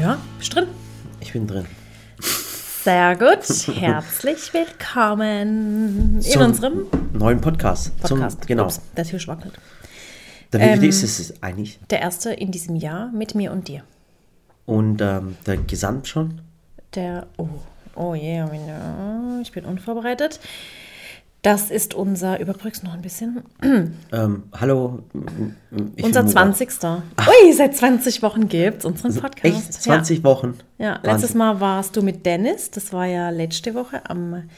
Ja, bist drin? Ich bin drin. Sehr gut. Herzlich willkommen in Zum unserem neuen Podcast. Podcast. Zum, genau. Ups, der Tisch wackelt. Der Ähm, ist es eigentlich? Der erste in diesem Jahr mit mir und dir. Und ähm, der Gesamt schon? Der, oh, oh yeah, ich bin unvorbereitet. Das ist unser, überbrück's noch ein bisschen, Ähm, hallo. unser bin Murat. 20. Ui, seit 20 Wochen gibt's unseren Podcast. Echt? 20 Wochen? Ja, ja Wahnsinn. letztes Mal warst du mit Dennis, das war ja letzte Woche am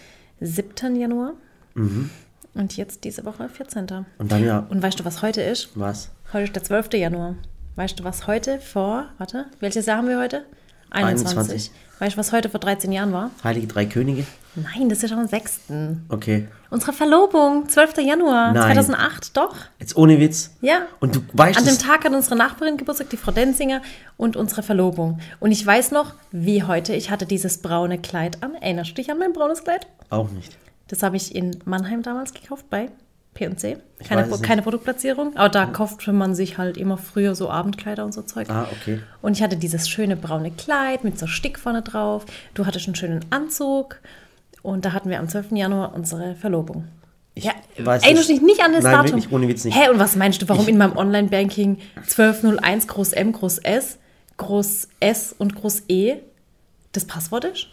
7. Januar. Mhm. Und jetzt diese Woche 14. Und dann ja, Und weißt du, was heute ist? was? Heute ist der 12. Januar. Weißt du, was heute vor, warte, welches Jahr haben wir heute? 21. 21. Weißt du, was heute vor 13 Jahren war? Heilige Drei Könige? Nein, das ist am 6. Okay. Unsere Verlobung, 12. Januar Nein. 2008, doch. Jetzt ohne Witz. Ja. Und du weißt An dem. Tag hat unsere Nachbarin Geburtstag, die Frau Denzinger, und unsere Verlobung. Und ich weiß noch, wie heute, ich hatte dieses braune Kleid an. Erinnerst du dich an mein braunes Kleid? Auch nicht. Das habe ich in Mannheim damals gekauft bei P&C. Ich Keine, keine Produktplatzierung, aber da kaufte man sich halt immer früher so Abendkleider und so Zeug. Ah, okay. Und ich hatte dieses schöne braune Kleid mit so Stick vorne drauf. Du hattest einen schönen Anzug. Und da hatten wir am 12. Januar unsere Verlobung. Ich ja, weiß erinnerst dich nicht an das Nein, Datum? wirklich, ohne Witz nicht. Hä, und was meinst du, warum in meinem Online-Banking 1201 groß M, groß S, groß S und groß E das Passwort ist?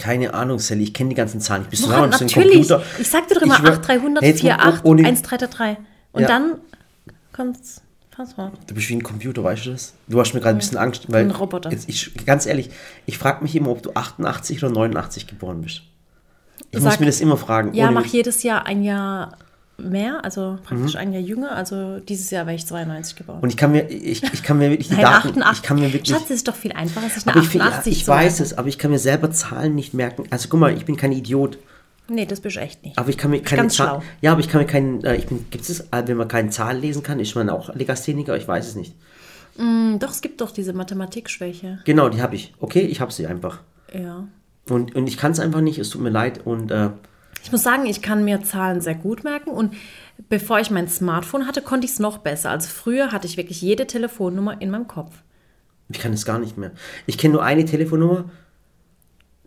Keine Ahnung, Sally. Ich kenne die ganzen Zahlen. Ich bin so Natürlich. Computer. Ich sag dir doch immer Ich schwör- 8300 Hey, jetzt mal 48 ohne- 1333. Und Ja. dann kommt's Passwort. Du bist wie ein Computer, weißt du das? Du hast mir gerade ein bisschen Angst, weil Ein Roboter. Jetzt, ich, ganz ehrlich, ich frage mich immer, ob du 88 oder 89 geboren bist. Ich Sag- muss mir das immer fragen. Ja, mach jedes Jahr ein Jahr mehr, also praktisch Mhm. ein Jahr jünger. Also dieses Jahr wäre ich 92 geboren. Und ich kann mir, ich, ich kann mir wirklich die Nein, Daten, 88. ich kann mir wirklich, Schatz, das ist doch viel einfacher, sich eine aber ich, find- ja, 88 ich zu weiß merken. es, aber ich kann mir selber Zahlen nicht merken. Also guck mal, ich bin kein Idiot, Nee, das bist du echt nicht. aber ich kann mir keine Zahlen, ja, aber ich kann mir keinen, äh, ich bin, gibt es, äh, wenn man keine Zahlen lesen kann, ist man auch Legastheniker, ich weiß es nicht. Hm, Doch, es gibt doch diese Mathematikschwäche. Genau, die habe ich. Okay, ich habe sie einfach. Ja. Und, und ich kann es einfach nicht, es tut mir leid und äh, Ich muss sagen, ich kann mir Zahlen sehr gut merken und bevor ich mein Smartphone hatte, konnte ich es noch besser. Also früher hatte ich wirklich jede Telefonnummer in meinem Kopf. Ich kann es gar nicht mehr. Ich kenne nur eine Telefonnummer.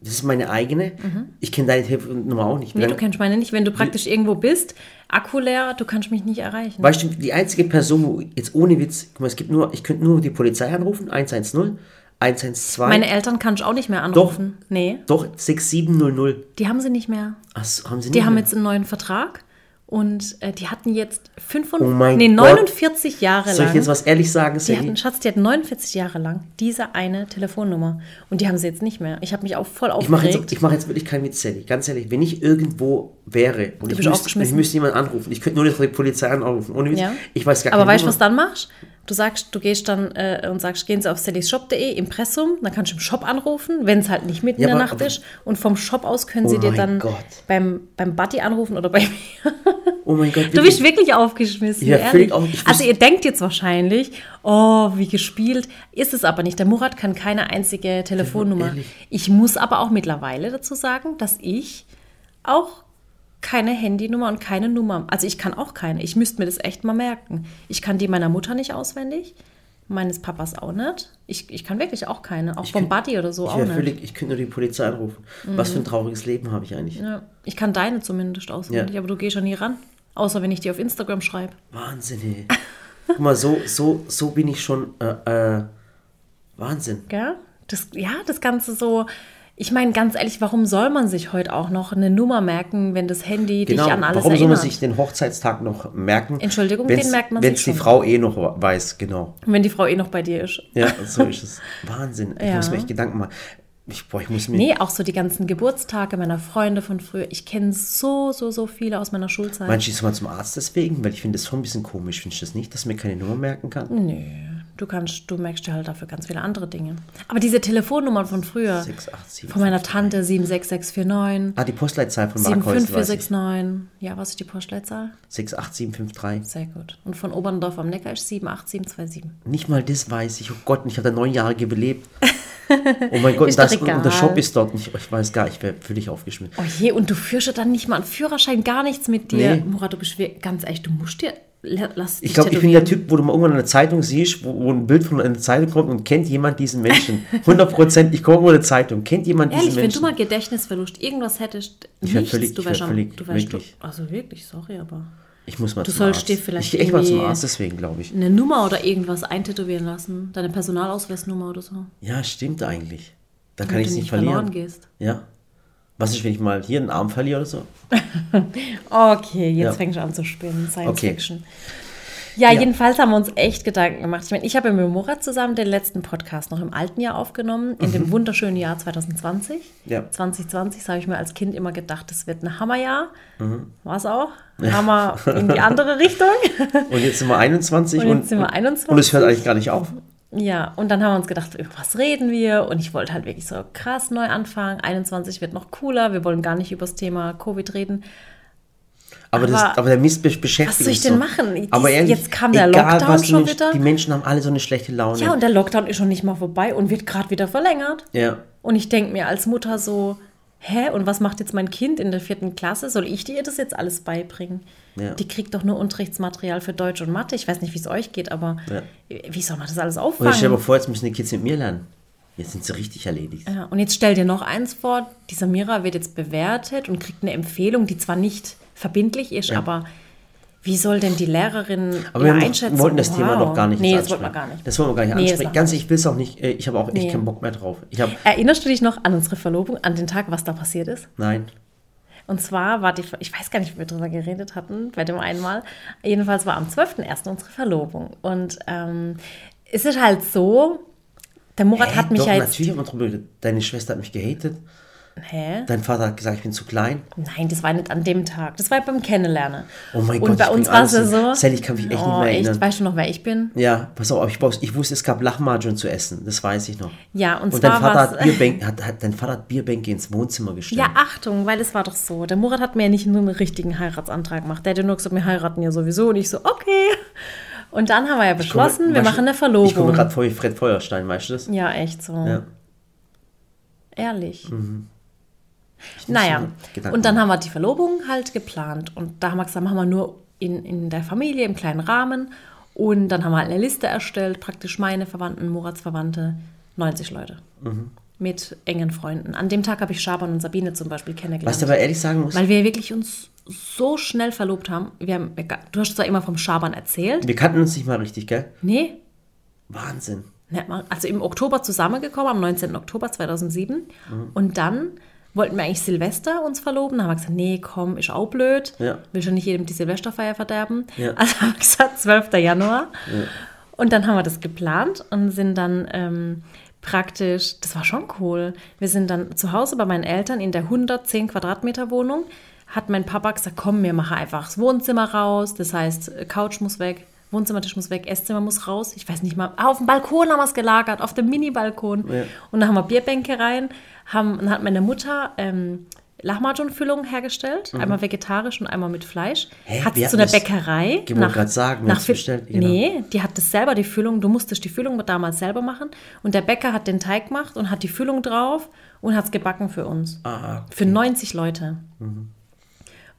Das ist meine eigene. Ich kenne deine Telefonnummer auch nicht. Mhm. Nee, du kennst meine nicht. Wenn du praktisch irgendwo bist, Akku leer, du kannst mich nicht erreichen. weißt du, die einzige Person, wo jetzt ohne Witz, guck mal, es gibt nur, ich könnte nur die Polizei anrufen, 110, 112, Meine Eltern kannst du auch nicht mehr anrufen. Nee, doch 6700. die haben sie nicht mehr. Ach, haben sie Die nicht haben mehr? jetzt einen neuen Vertrag und äh, die hatten jetzt Oh 45, mein nee, Gott. 49 Jahre Soll ich lang. dir jetzt was ehrlich sagen, Die Sally? hatten, Schatz, die hatten 49 Jahre lang diese eine Telefonnummer. Und die haben sie jetzt nicht mehr. Ich habe mich auch voll Ich mache aufgeregt. jetzt, ich mach jetzt wirklich keinen Witz, Sally. Ganz ehrlich, wenn ich irgendwo wäre und ich müsste, aufgeschmissen. ich müsste jemanden anrufen, ich könnte nur die Polizei anrufen. Ohne. Ja. Ich weiß gar Aber weißt du, was dann machst? Du sagst, du gehst dann äh, und sagst, gehen Sie auf sallysshop.de, Impressum, dann kannst du im Shop anrufen, wenn es halt nicht mitten Ja, in der aber- Nacht ist. Und vom Shop aus können sie Oh dir mein dann Gott. beim, beim Buddy anrufen oder bei mir. Oh mein Gott. Du bist wirklich aufgeschmissen. Ja, ehrlich. völlig auf- ich also ihr denkt jetzt wahrscheinlich, oh, wie gespielt. Ist es aber nicht. Der Murat kann keine einzige Telefonnummer. Ich muss aber auch mittlerweile dazu sagen, dass ich auch keine Handynummer und keine Nummer. Also ich kann auch keine. Ich müsste mir das echt mal merken. Ich kann die meiner Mutter nicht auswendig, meines Papas auch nicht. Ich, ich kann wirklich auch keine. Auch vom könnt- Buddy oder so Ich, auch nicht. völlig, ich könnte nur die Polizei anrufen. Was für ein trauriges Leben habe ich eigentlich. Ja, ich kann deine zumindest auswendig, Ja. aber du gehst ja nie ran. Außer wenn ich dir auf Instagram schreibe. Wahnsinn, ey. Guck mal, so, so, so bin ich schon. Äh, äh, Wahnsinn. Gell? Das, ja, das Ganze so. Ich meine, ganz ehrlich, warum soll man sich heute auch noch eine Nummer merken, wenn das Handy Genau. dich an alles Warum soll erinnert? man sich den Hochzeitstag noch merken? Entschuldigung, den merkt man Wenn es die. Frau eh noch weiß, genau. wenn die Frau eh noch bei dir ist. Ja, so ist es. Wahnsinn. Ich Ja. muss mir echt Gedanken machen. Ich, boah, ich muss mir. Nee, auch so die ganzen Geburtstage meiner Freunde von früher. Ich kenne so, so, so viele aus meiner Schulzeit. Meinst du, ich soll mal zum Arzt deswegen? Weil ich finde das schon ein bisschen komisch. Findest du das nicht, dass man keine Nummer merken kann? Nö, du kannst, du merkst dir halt dafür ganz viele andere Dinge. Aber diese Telefonnummern von früher, 687. von meiner Tante 76649, Ah, die Postleitzahl von ich. 75469. Ja, was ist die Postleitzahl? 68753. Sehr gut. Und von Oberndorf am Neckar ist 78727. Nicht mal das weiß ich. Oh Gott, ich habe da neun Jahre gelebt. Oh mein Gott, das, und, der. Shop ist dort nicht. Ich weiß gar nicht, ich wäre völlig aufgeschmissen. Oh je, und du führst ja dann nicht mal einen Führerschein, gar nichts mit dir. Nee. Murat, du bist ganz ehrlich, du musst dir lass dich Ich glaube, ich bin der. Typ, wo du mal irgendwann in der Zeitung siehst, wo, wo ein Bild von einer Zeitung kommt und kennt jemand diesen Menschen. 100 Prozent, ich gucke irgendwo in der Zeitung, kennt jemand Ehrlich, diesen wenn Menschen? du mal Gedächtnisverlust, irgendwas hättest, Ich nichts, völlig- du wärst wär schon, völlig- du wärst wirklich. also wirklich, sorry, aber ich muss mal Du zum sollst Arzt. dir vielleicht ich echt mal zum Arzt, deswegen glaube ich. eine Nummer oder irgendwas eintätowieren lassen, deine Personalausweisnummer oder so. Ja, stimmt eigentlich. Dann kann damit ich es du nicht verloren verlieren. gehst. Ja. Was ist, wenn ich mal hier einen Arm verliere oder so? Okay, jetzt Ja. fängst du an zu spinnen, Science Okay. Fiction. Ja, Ja. jedenfalls haben wir uns echt Gedanken gemacht. Ich meine, ich habe mit Murat zusammen den letzten Podcast noch im alten Jahr aufgenommen, in dem wunderschönen Jahr 2020. Mhm. Ja. 2020 das habe ich mir als Kind immer gedacht, das wird ein Hammerjahr. Mhm. War es auch. Hammer in die andere Richtung. Und jetzt sind wir 21 Und und, jetzt sind wir 21. und es hört eigentlich gar nicht auf. Ja, und dann haben wir uns gedacht, über was reden wir? Und ich wollte halt wirklich so krass neu anfangen. 21 wird noch cooler. Wir wollen gar nicht über das Thema Covid reden. Aber, das, Aber aber der Mist besch- beschäftigt was soll ich denn so. machen? Dies- Aber ehrlich, jetzt kam der egal, Lockdown schon Mensch- wieder. Die Menschen haben alle so eine schlechte Laune. Ja, und der Lockdown ist schon nicht mal vorbei und wird gerade wieder verlängert. ja. Und ich denke mir als Mutter so, hä, und was macht jetzt mein Kind in der vierten Klasse? Soll ich dir das jetzt alles beibringen? Ja. Die kriegt doch nur Unterrichtsmaterial für Deutsch und Mathe. Ich weiß nicht, wie es euch geht, aber Ja. wie soll man das alles Und jetzt stell dir mal vor, jetzt müssen die Kids mit mir lernen. Jetzt sind sie richtig erledigt. Ja, und jetzt stell dir noch eins vor, dieser Mira wird jetzt bewertet und kriegt eine Empfehlung, die zwar nicht verbindlich ist, Ja. aber wie soll denn die Lehrerin Aber wir einschätzen? wollten das Wow. Thema doch gar nicht Nee, das wollten wir gar nicht. Das wollen wir gar nicht Nee, ansprechen. Ganz, ich will es auch nicht. äh, Ich habe auch echt Nee. keinen Bock mehr drauf. Erinnerst du dich noch an unsere Verlobung, an den Tag, was da passiert ist? nein. Und zwar war die, ich weiß gar nicht, wie wir drüber geredet hatten, bei dem einmal. Jedenfalls war am 12.01. unsere Verlobung. Und ähm, es ist halt so, der Murat Hä, hat mich doch, ja jetzt. natürlich haben wir drüber. Deine Schwester hat mich gehatet. Hä? Dein Vater hat gesagt, ich bin zu klein. Nein, das war nicht an dem Tag. Das war beim Kennenlernen. Oh mein Und Gott, bei ich uns war es ja so. Sally, ich kann mich echt nicht oh, mehr erinnern. Echt? Weißt du noch, wer ich bin? Ja, pass auf, ich, ich wusste, es gab Lachmargarine zu essen. Das weiß ich noch. Ja, und, Und dein Vater, hat Bierbänke, hat, hat, dein Vater hat Bierbänke ins Wohnzimmer gestellt. Ja, Achtung, weil es war doch so. Der Murat hat mir ja nicht nur einen richtigen Heiratsantrag gemacht. Der hat ja nur gesagt, wir heiraten ja sowieso. Und ich so, okay. Und dann haben wir ja Ich komme- beschlossen, wir machen eine Ich komme Verlobung. gerade vor wie Fred Feuerstein, weißt du das? Ja, echt so. Ja. Ehrlich. Mhm. Naja, und dann haben wir die Verlobung halt geplant. Und da haben wir gesagt, machen wir nur in, in der Familie, im kleinen Rahmen. Und dann haben wir halt eine Liste erstellt, praktisch meine Verwandten, Murats Verwandte, 90 Leute. Mhm. Mit engen Freunden. An dem Tag habe ich Schaban und Sabine zum Beispiel kennengelernt. Was du aber ehrlich sagen musst, weil wir wirklich uns so schnell verlobt haben. Wir haben du hast zwar immer vom Schaban erzählt. wir kannten uns nicht mal richtig, gell? Nee, Wahnsinn. Also im Oktober zusammengekommen, am 19. Oktober 2007. Mhm. Und dann wollten wir eigentlich Silvester uns verloben. Dann haben wir gesagt, nee, komm, ist auch blöd. Ja. Will schon nicht jedem die Silvesterfeier verderben. Ja. Also haben wir gesagt, 12. Januar. Und dann haben wir das geplant und sind dann ähm, praktisch, das war schon cool. Wir sind dann zu Hause bei meinen Eltern in der 110 Quadratmeter Wohnung. Hat mein Papa gesagt, komm, wir machen einfach das Wohnzimmer raus. Das heißt, Couch muss weg, Wohnzimmertisch muss weg, Esszimmer muss raus. Ich weiß nicht mal, ah, auf dem Balkon haben wir es gelagert, auf dem Mini-Balkon. Ja. Und dann haben wir Bierbänke rein. Haben, dann hat meine Mutter ähm, Lahmacun-Füllung hergestellt. Einmal vegetarisch und einmal mit Fleisch. Mhm. Hä? Hat sie zu einer Bäckerei. Ich wollte gerade sagen, nach bestellt, genau. Nee, die hat das selber, die Füllung. Du musstest die Füllung damals selber machen. Und der Bäcker hat den Teig gemacht und hat die Füllung drauf und hat es gebacken für uns. Ah, Für 90 Leute.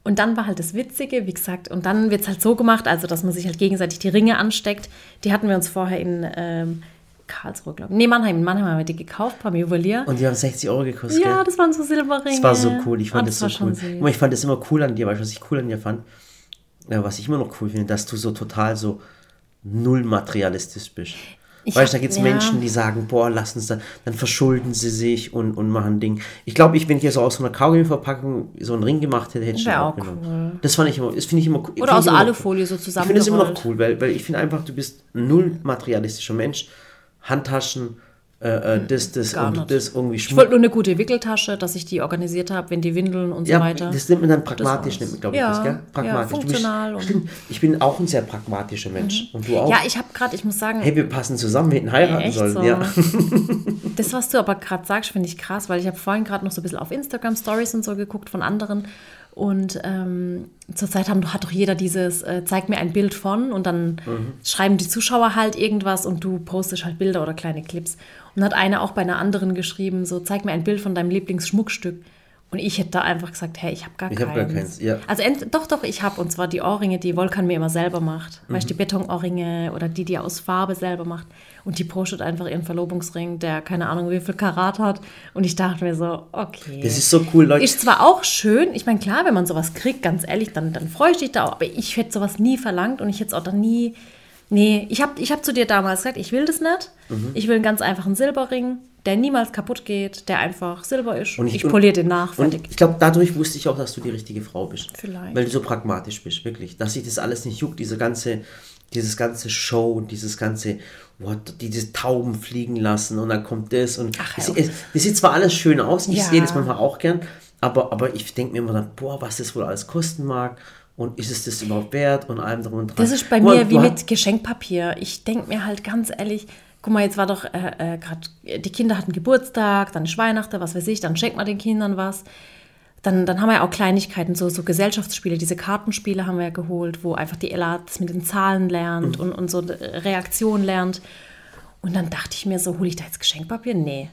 Und dann war halt das Witzige, wie gesagt, und dann wird es halt so gemacht, also dass man sich halt gegenseitig die Ringe ansteckt. Die hatten wir uns vorher in ähm, Karlsruhe, glaube ich. Nee, Mannheim. In Mannheim haben wir die gekauft beim Juwelier. Und die haben 60 Euro gekostet, ja, das waren so Silberringe. Das war so cool, ich fand Ah, das, so cool. süß. Ich fand das immer cool an dir, weißt du, was ich cool an dir fand? Ja, was ich immer noch cool finde, dass du so total so null materialistisch bist. Ich weißt du, da gibt es ja. Menschen, die sagen, boah, lass uns da, dann verschulden sie sich und, und machen Ding. Ich glaube, ich, wenn ich hier so aus so einer Kaugummi-Verpackung so einen Ring gemacht hätte, hätte ich Wär auch auch genommen. Das fand ich immer, das finde ich immer cool. Oder aus Alufolie so Ich finde das immer noch cool, weil, weil ich finde einfach, du bist ein null materialistischer Mensch. Handtaschen, äh, äh, das, das Gar und nicht. das irgendwie Ich wollte nur eine gute Wickeltasche, dass ich die organisiert habe, wenn die Windeln und so Ja, weiter. das nimmt man dann pragmatisch, nimmt man, glaube ich, Ja, das, gell? ja, Pragmatisch. Du funktional und- bist, stimmt, ich bin auch ein sehr pragmatischer Mensch. Und du auch. ja, ich habe gerade, ich muss sagen, hey, wir passen zusammen, wir hätten heiraten sollen. so? Ja. Das, was du aber gerade sagst, finde ich krass, weil ich habe vorhin gerade noch so ein bisschen auf Instagram Stories und so geguckt von anderen. Und ähm, zurzeit haben, hat doch jeder dieses, äh, zeig mir ein Bild von und dann schreiben die Zuschauer halt irgendwas und du postest halt Bilder oder kleine Clips. Und hat einer auch bei einer anderen geschrieben, so zeig mir ein Bild von deinem Lieblingsschmuckstück. Und ich hätte da einfach gesagt, hey, ich habe gar Ich keins. hab gar keins, ja. Also ent, doch, doch, ich habe. Und zwar die Ohrringe, die Volkan mir immer selber macht. Mhm. Weißt du, die Betonohrringe oder die, die er aus Farbe selber macht. Und die postet einfach ihren Verlobungsring, der keine Ahnung wie viel Karat hat. Und ich dachte mir so, okay. Das ist so cool, Leute. Ist zwar auch schön, ich meine, klar, wenn man sowas kriegt, ganz ehrlich, dann, dann freue ich dich da auch. Aber ich hätte sowas nie verlangt und ich hätte es auch dann nie. Nee, ich habe ich hab zu dir damals gesagt, ich will das nicht. Mhm. Ich will einen ganz einfachen Silberring, der niemals kaputt geht, der einfach Silber ist. Und ich, ich- poliere den nach, Und fertig. ich glaube, dadurch wusste ich auch, dass du die richtige Frau bist. Vielleicht. Weil du so pragmatisch bist, wirklich. Dass sich das alles nicht juckt, diese ganze, dieses ganze Show und dieses ganze, what, diese Tauben fliegen lassen und dann kommt das und Ach, auf. es- das sieht zwar alles schön aus, ich Ja. sehe das manchmal auch gern, aber, aber ich denke mir immer dann, boah, was das wohl alles kosten mag und ist es das überhaupt wert und allem drum und dran. Das ist bei mal, mir wie mit Geschenkpapier. Ich denke mir halt ganz ehrlich, guck mal, jetzt war doch äh, äh, gerade, die Kinder hatten Geburtstag, dann ist Weihnachten, was weiß ich, dann schenkt man den Kindern was. Dann, dann haben wir ja auch Kleinigkeiten, so, so Gesellschaftsspiele, diese Kartenspiele haben wir ja geholt, wo einfach die Ella das mit den Zahlen lernt und, und so Reaktion lernt. Und dann dachte ich mir so, hole ich da jetzt Geschenkpapier? Nee.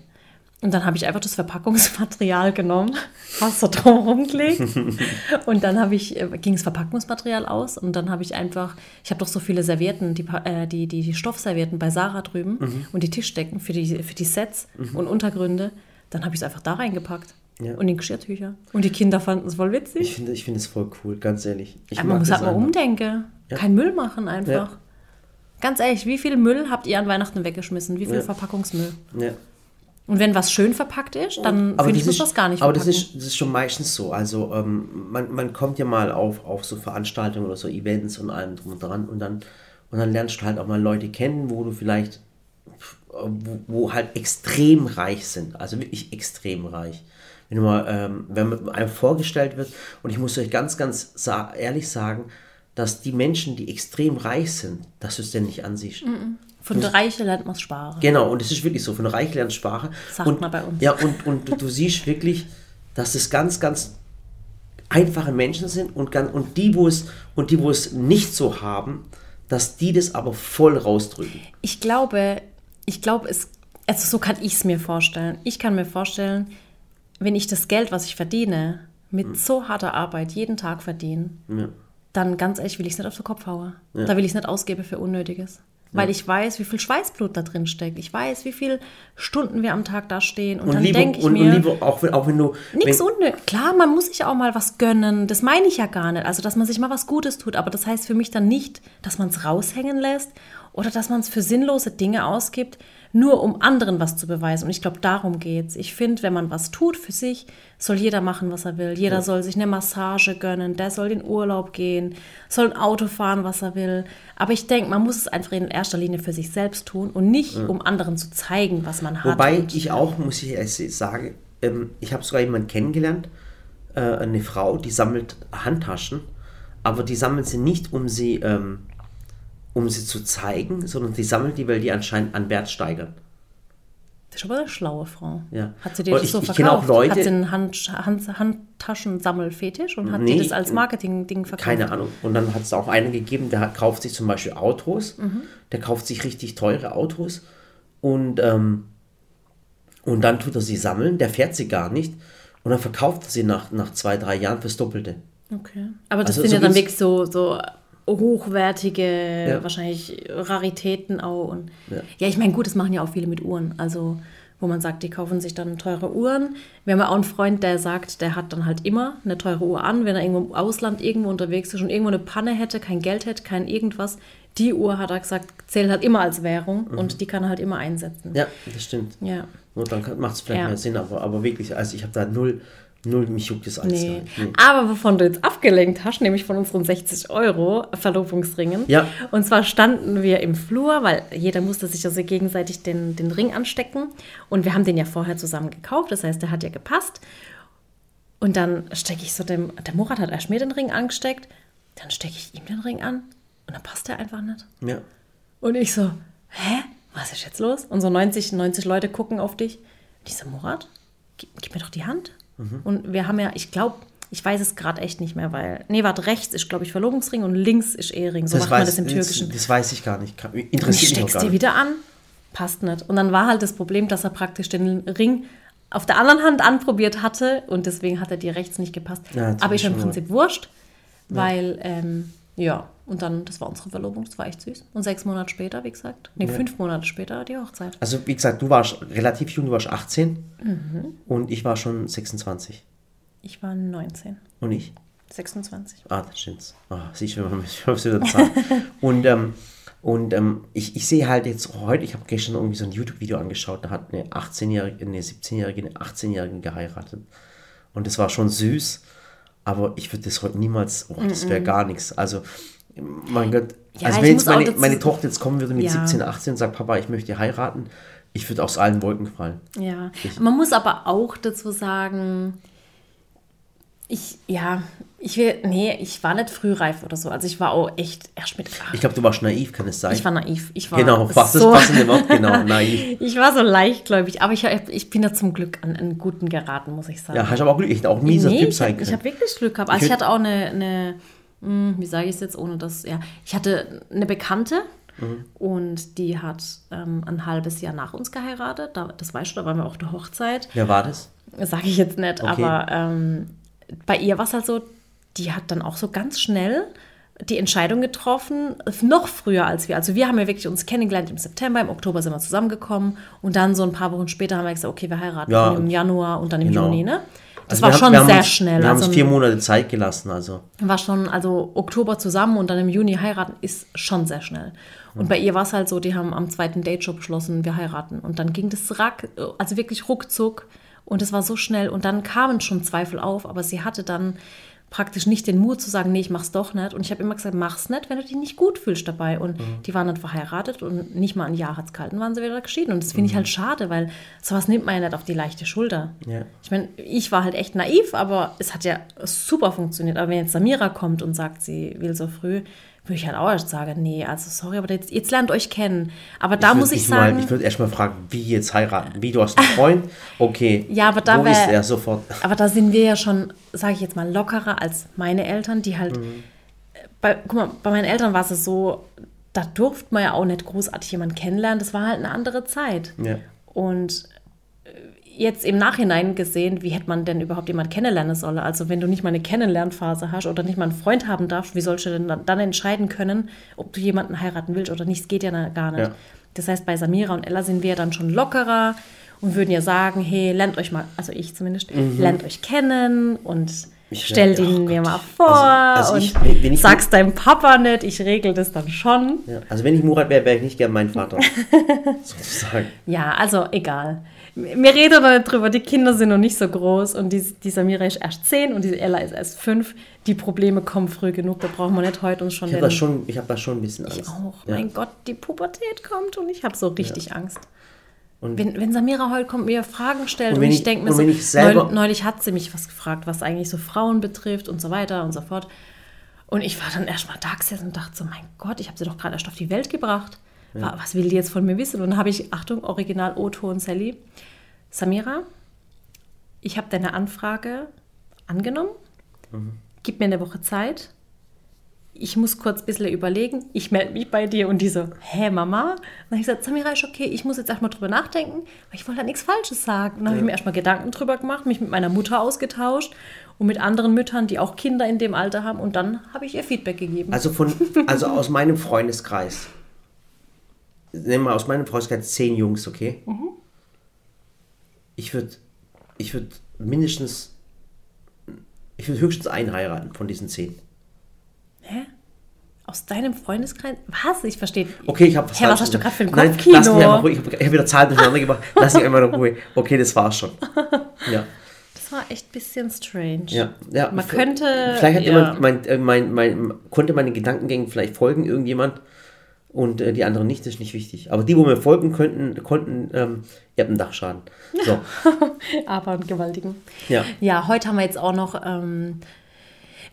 Und dann habe ich einfach das Verpackungsmaterial genommen, was so drumherum gelegt. Und dann habe ich, äh, ging das Verpackungsmaterial aus und dann habe ich einfach, ich habe doch so viele Servietten, die, äh, die, die, die Stoffservietten bei Sarah drüben Mhm. und die Tischdecken für die, für die Sets und Untergründe. Dann habe ich es einfach da reingepackt. Ja. Und in Geschirrtücher. Und die Kinder fanden es voll witzig. Ich finde ich finde es voll cool, ganz ehrlich. Ich Aber man muss halt mal umdenken. Ja. Kein Müll machen einfach. Ja. Ganz ehrlich, wie viel Müll habt ihr an Weihnachten weggeschmissen? Wie viel. Verpackungsmüll? Ja. Und wenn was schön verpackt ist, dann Aber finde ich, das muss ist- das gar nicht Aber das verpacken. ist, das ist schon meistens so. Also ähm, man, man kommt ja mal auf, auf so Veranstaltungen oder so Events und allem drum und dran und dann, und dann lernst du halt auch mal Leute kennen, wo du vielleicht, wo, wo halt extrem reich sind. Also wirklich extrem reich. Wenn du mal, ähm, wenn man einem vorgestellt wird, und ich muss euch ganz, ganz sa ehrlich sagen, dass die Menschen, die extrem reich sind, dass du es denn nicht ansiehst. Von der Reiche lernt man sparen. Genau, und es ist wirklich so, von reich lernt Sprache. Sagt und, man bei uns. Ja, und, und du, siehst wirklich, dass es ganz, ganz einfache Menschen sind und, ganz, und, die, wo es, und die, wo es nicht so haben, dass die das aber voll rausdrücken. Ich glaube, ich glaube, es, also so kann ich es mir vorstellen. Ich kann mir vorstellen, wenn ich das Geld, was ich verdiene, mit so harter Arbeit jeden Tag verdiene, Ja. dann ganz ehrlich will ich es nicht auf den Kopf hauen. Da will ich es nicht ausgeben für Unnötiges. Weil ich weiß, wie viel Schweißblut da drin steckt. Ich weiß, wie viele Stunden wir am Tag da stehen. Und, Und, dann denke ich und, mir, und lieber, auch wenn, auch wenn du. Nichts unnötig. Klar, man muss sich auch mal was gönnen. Das meine ich ja gar nicht. Also, dass man sich mal was Gutes tut. Aber das heißt für mich dann nicht, dass man es raushängen lässt oder dass man es für sinnlose Dinge ausgibt, nur um anderen was zu beweisen. Und ich glaube, darum geht's. Ich finde, wenn man was tut für sich, soll jeder machen, was er will. Jeder soll sich eine Massage gönnen, der soll in Urlaub gehen, soll ein Auto fahren, was er will. Aber ich denke, man muss es einfach in erster Linie für sich selbst tun und nicht, um anderen zu zeigen, was man hat. Wobei ich auch, muss ich sagen, ähm, ich habe sogar jemanden kennengelernt, äh, eine Frau, die sammelt Handtaschen, aber die sammelt sie nicht, um sie, ähm, um sie zu zeigen, sondern die sammelt die, weil die anscheinend an Wert steigern. Das ist aber eine schlaue Frau. Ja. Hat sie dir das ich- so ich verkauft? kenne auch Leute- hat sie einen Hand, Hand, Handtaschensammelfetisch und hat Nee, dir das als Marketing-Ding verkauft? Keine Ahnung. Und dann hat es auch einen gegeben, der hat, kauft sich zum Beispiel Autos, der kauft sich richtig teure Autos und, ähm, und dann tut er sie sammeln, der fährt sie gar nicht und dann verkauft er sie nach, nach zwei, drei Jahren fürs Doppelte. Okay. Aber das Also sind so ja dann wirklich so, so hochwertige, Ja. wahrscheinlich Raritäten auch. Und Ja. ja, ich meine, gut, das machen ja auch viele mit Uhren. Also, wo man sagt, die kaufen sich dann teure Uhren. Wir haben ja auch einen Freund, der sagt, der hat dann halt immer eine teure Uhr an, wenn er irgendwo im Ausland irgendwo unterwegs ist und irgendwo eine Panne hätte, kein Geld hätte, kein irgendwas. Die Uhr, hat er gesagt, zählt halt immer als Währung und die kann er halt immer einsetzen. Mhm. Ja, das stimmt. Ja. Und dann macht es vielleicht Ja. mehr Sinn, aber, aber wirklich, also ich habe da null, null, mich juckt das alles Nee. Nee. Aber wovon du jetzt abgelenkt hast, nämlich von unseren 60 Euro Verlobungsringen. Ja. Und zwar standen wir im Flur, weil jeder musste sich also gegenseitig den, den Ring anstecken. Und wir haben den ja vorher zusammen gekauft, das heißt, der hat ja gepasst. Und dann stecke ich so dem, der Murat hat erst mir den Ring angesteckt, dann stecke ich ihm den Ring an und dann passt der einfach nicht. Ja. Und ich so, hä? Was ist jetzt los? Und so 90, 90 Leute gucken auf dich. Und ich so, Murat, gib, gib mir doch die Hand. Und wir haben ja, ich glaube, ich weiß es gerade echt nicht mehr, weil, nee, warte, rechts ist, glaube ich, Verlobungsring und links ist Ehering. So macht man das im Türkischen. Das, das weiß ich gar nicht. Interessiert mich auch steck's gar dir wieder an. Passt nicht. Und dann war halt das Problem, dass er praktisch den Ring auf der anderen Hand anprobiert hatte und deswegen hat er dir rechts nicht gepasst. Ja, das Aber ist im Prinzip wurscht, weil, ähm, ja, und dann, das war unsere Verlobung, das war echt süß. Und sechs Monate später, wie gesagt, nee, fünf Monate später die Hochzeit. Also wie gesagt, du warst relativ jung, du warst 18 Mhm. und ich war schon 26. Ich war 19, Und ich? 26. Ah, das stimmt's. Ah, siehst du, wenn man mich auf wieder Zahl. Und, ähm, und ähm, ich, ich sehe halt jetzt heute, ich habe gestern irgendwie so ein YouTube-Video angeschaut, da hat eine 18-Jährige, eine 17-Jährige, eine 18-Jährige geheiratet. Und das war schon süß, aber ich würde das heute niemals, oh, das wäre gar nichts. Also, mein Gott, Ja, also ich wenn jetzt meine, meine Tochter jetzt kommen würde mit Ja. 17, 18 und sagt, Papa, ich möchte heiraten, ich würde aus allen Wolken fallen. Ja, man muss aber auch dazu sagen, ich, ja, ich will, nee, ich war nicht frühreif oder so. Also ich war auch echt erst mit acht. Ich glaube, du warst naiv, kann es sein? Ich war naiv. Ich war genau, was so, das passende Wort, genau, naiv. Ich war so leichtgläubig, aber ich, ich bin da zum Glück an einen guten geraten, muss ich sagen. Ja, hast aber auch Glück, ich hätte auch ein mieser nee, Typ ich, sein hab- ich können. habe wirklich Glück gehabt. Also Ich ich, hatte auch eine, eine hm, wie sage ich es jetzt, ohne dass, ja, ich hatte eine Bekannte Mhm. und die hat ähm, ein halbes Jahr nach uns geheiratet. Da, das weißt du, da waren wir auf der Hochzeit. Wer war das? Sage ich jetzt nicht, Okay. aber ähm, bei ihr war es halt so, die hat dann auch so ganz schnell die Entscheidung getroffen, noch früher als wir. Also wir haben ja wirklich uns kennengelernt im September, im Oktober sind wir zusammengekommen und dann so ein paar Wochen später haben wir gesagt, okay, wir heiraten Ja, im Januar und dann im genau. Juni, ne? Das Also war haben- schon haben sehr uns, schnell. Wir haben also uns vier Monate Zeit gelassen, also. war schon, also Oktober zusammen und dann im Juni heiraten ist schon sehr schnell. Und bei ihr war es halt so, die haben am zweiten Date schon beschlossen, wir heiraten. Und dann ging das rack, also wirklich ruckzuck und es war so schnell und dann kamen schon Zweifel auf, aber sie hatte dann praktisch nicht den Mut zu sagen, nee, ich mach's doch nicht. Und ich habe immer gesagt, mach's nicht, wenn du dich nicht gut fühlst dabei. Und die waren dann verheiratet und nicht mal ein Jahr hat's gehalten, waren sie wieder geschieden. Und das finde ich halt schade, weil sowas nimmt man ja nicht auf die leichte Schulter. Ja. Ich meine, ich war halt echt naiv, aber es hat ja super funktioniert. Aber wenn jetzt Samira kommt und sagt, sie will so früh, würde ich halt auch erst sagen, nee, also sorry, aber jetzt, jetzt lernt euch kennen. Aber da würd muss ich sagen, Mal, ich würde erstmal fragen, wie jetzt heiraten? Wie, du hast einen Freund? Okay. Ja, aber da wär- ist er sofort? aber da sind wir ja schon, sage ich jetzt mal, lockerer als meine Eltern, die halt, Mhm. bei, guck mal, bei meinen Eltern war es so, da durfte man ja auch nicht großartig jemanden kennenlernen, das war halt eine andere Zeit. Ja. Und jetzt im Nachhinein gesehen, wie hätte man denn überhaupt jemand kennenlernen sollen? Also wenn du nicht mal eine Kennenlernphase hast oder nicht mal einen Freund haben darfst, wie sollst du denn dann- entscheiden können, ob du jemanden heiraten willst oder nicht? Es geht ja gar nicht. Ja. Das heißt, bei Samira und Ella sind wir dann schon lockerer und würden ja sagen, hey, lernt euch mal, also ich zumindest, lernt euch kennen und Mhm. Ich- stellt oh ihn mir mal vor Also- also ich- und wenn- wenn ich- sag's deinem Papa nicht, ich regel das dann schon. Ja. Also wenn ich Murat wäre, wäre ich nicht gern mein Vater. Sozusagen. Ja, also egal. Wir reden da nicht drüber, die Kinder sind noch nicht so groß und die, die Samira ist erst 10 und die Ella ist erst 5. Die Probleme kommen früh genug, da brauchen wir nicht heute uns schon Ich habe da, schon- ich hab da schon ein bisschen Angst. ich auch. Ja. Mein Gott, die Pubertät kommt und ich habe so richtig Angst. Und- wenn, wenn Samira heute kommt, mir Fragen stellt Und und, ich denke mir so, wenn ich selber- neul- neulich hat sie mich was gefragt, was eigentlich so Frauen betrifft und so weiter und so fort. Und ich war dann erstmal da gesessen und dachte so, mein Gott, ich habe sie doch gerade erst auf die Welt gebracht. Wa- Was will die jetzt von mir wissen? Und dann habe ich, Achtung, Original O-Ton Sally. Samira, ich habe deine Anfrage angenommen. Gib mir eine Woche Zeit. Ich muss kurz ein bisschen überlegen. Ich melde mich bei dir. Und die so, hä, Mama? Und dann habe ich gesagt, Samira ist okay, ich muss jetzt erstmal drüber nachdenken, weil ich wollte halt nichts Falsches sagen. Und dann habe ich mir erstmal Gedanken drüber gemacht, mich mit meiner Mutter ausgetauscht und mit anderen Müttern, die auch Kinder in dem Alter haben. Und dann habe ich ihr Feedback gegeben. Also von, also aus meinem Freundeskreis. Nehmen wir aus meinem Freundeskreis zehn Jungs, okay? Mhm. Ich würde ich würd mindestens, ich würde höchstens einen heiraten von diesen zehn. Hä? Aus deinem Freundeskreis? Was? Ich verstehe. Okay, ich habe was Hä, was hast du gerade für ein Nein, Kopfkino? Lass mich einfach ruhig. Ich habe hab wieder Zahlen durcheinander gemacht. Lass mich einmal in Ruhe. Okay, das war's schon. Ja. Das war echt ein bisschen strange. Ja, ja. Man könnte. Vielleicht hat ja. jemand mein, äh, mein, mein, konnte meine Gedankengängen vielleicht folgen, irgendjemand, und äh, die anderen nicht, das ist nicht wichtig. Aber die, wo mir folgen könnten, konnten, ähm, ihr habt einen Dachschaden. So, Aber einen gewaltigen. ja. Ja, heute haben wir jetzt auch noch. Ähm,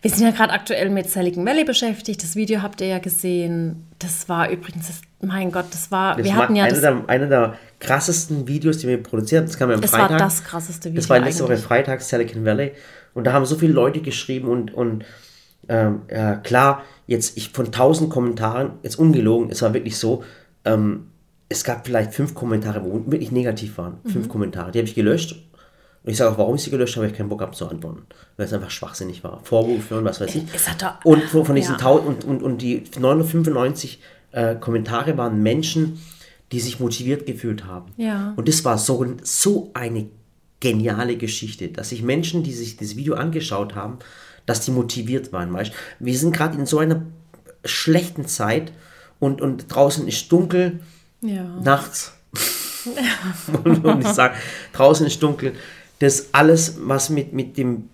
wir sind ja gerade aktuell mit Silicon Valley beschäftigt. Das Video habt ihr ja gesehen. Das war übrigens, das, mein Gott, das war. Das wir war hatten ja einer, das, der, einer der krassesten Videos, die wir produziert haben. Das kam ja am Freitag. war das krasseste Video. Das war letzte Woche. Freitag, Silicon Valley. Und da haben so viele Leute geschrieben und, und ähm, ja, klar, jetzt ich von tausend Kommentaren, jetzt ungelogen, es war wirklich so, ähm, es gab vielleicht fünf Kommentare, wo wirklich negativ waren. Mhm. Fünf Kommentare. Die habe ich gelöscht. Und ich sage auch, warum ich sie gelöscht habe, weil ich keinen Bock habe zu antworten. Weil es einfach schwachsinnig war. Vorwürfe und was weiß ich. Da- und von diesen ja. 1000 und, und, und die 995 äh, Kommentare waren Menschen, die sich motiviert gefühlt haben. Ja. Und das war so, so eine geniale Geschichte, dass sich Menschen, die sich das Video angeschaut haben, dass die motiviert waren. Weißt? Wir sind gerade in so einer schlechten Zeit und, und draußen ist dunkel, Ja. nachts. und, und ich sage, draußen ist dunkel. Das alles, was mit, mit dem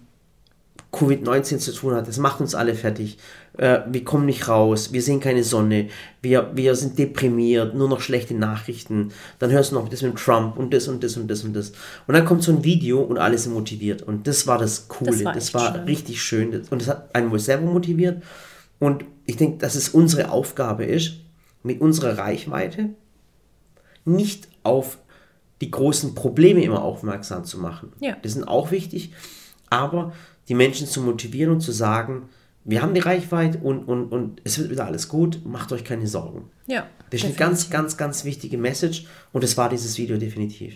Covid-19 zu tun hat, das macht uns alle fertig. Äh, wir kommen nicht raus, wir sehen keine Sonne, wir, wir sind deprimiert, nur noch schlechte Nachrichten. Dann hörst du noch das mit Trump und das und das und das und das. Und dann kommt so ein Video und alle sind motiviert. Und das war das Coole, Das war das war schön. richtig schön. Und das hat einen wohl selber motiviert. Und ich denke, dass es unsere Aufgabe ist, mit unserer Reichweite nicht auf die großen Probleme immer aufmerksam zu machen. Ja. Die sind auch wichtig, aber die Menschen zu motivieren und zu sagen, wir haben die Reichweite und, und, und es wird wieder alles gut, macht euch keine Sorgen. Ja. Das ist eine ganz, ganz, ganz wichtige Message und das war dieses Video definitiv.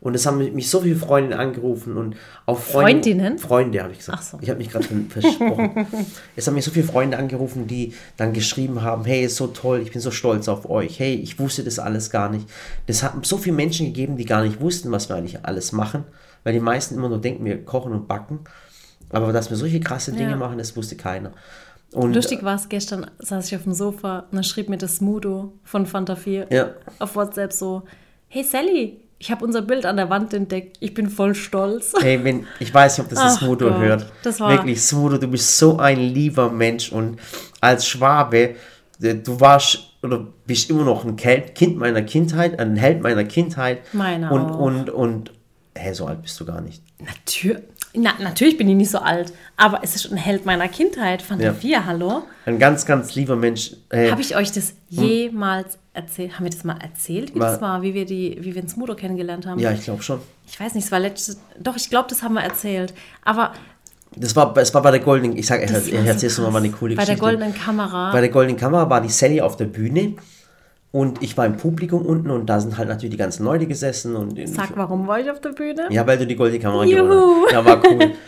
Und es haben mich so viele Freundinnen angerufen und auch Freunde, Freundinnen? Freunde, habe ich gesagt. Ach so. Ich habe mich gerade versprochen. es haben mich so viele Freunde angerufen, die dann geschrieben haben, hey, ist so toll, ich bin so stolz auf euch. Hey, ich wusste das alles gar nicht. Das hat so viele Menschen gegeben, die gar nicht wussten, was wir eigentlich alles machen, weil die meisten immer nur denken, wir kochen und backen. Aber dass wir solche krasse Dinge Ja. machen, das wusste keiner. Und Lustig war es, gestern saß ich auf dem Sofa und dann schrieb mir das Smudo von Fanta 4 Ja. auf WhatsApp so, hey Sally, ich habe unser Bild an der Wand entdeckt, ich bin voll stolz. Hey, wenn, ich weiß nicht, ob das das Ach Smudo Gott, hört. das war- Wirklich, Smudo, du bist so ein lieber Mensch und als Schwabe, äh, du warst oder bist immer noch ein Kind meiner Kindheit, ein Held meiner Kindheit. Meiner und, auch. Und, und, hä, so alt bist du gar nicht. Natür Na, natürlich bin ich nicht so alt, aber es ist ein Held meiner Kindheit, Fanta Ja. 4, hallo. Ein ganz, ganz lieber Mensch. Hey, Habe ich euch das jemals erzählt? Haben wir das mal erzählt, wie War- das war, wie wir, die, wie wir den Smudo kennengelernt haben? ja, ich glaube schon. Ich weiß nicht, es war letztes, doch, ich glaube, das haben wir erzählt. Aber Das war, es war bei der Goldenen, ich sage, ich erzähl's so noch mal eine coole Bei der Geschichte. goldenen Kamera. Bei der Goldenen Kamera war die Sally auf der Bühne und ich war im Publikum unten und da sind halt natürlich die ganzen Leute gesessen und Sag, warum war ich auf der Bühne? Ja, weil du die goldene Kamera Juhu. gewonnen hast. Ja, war cool.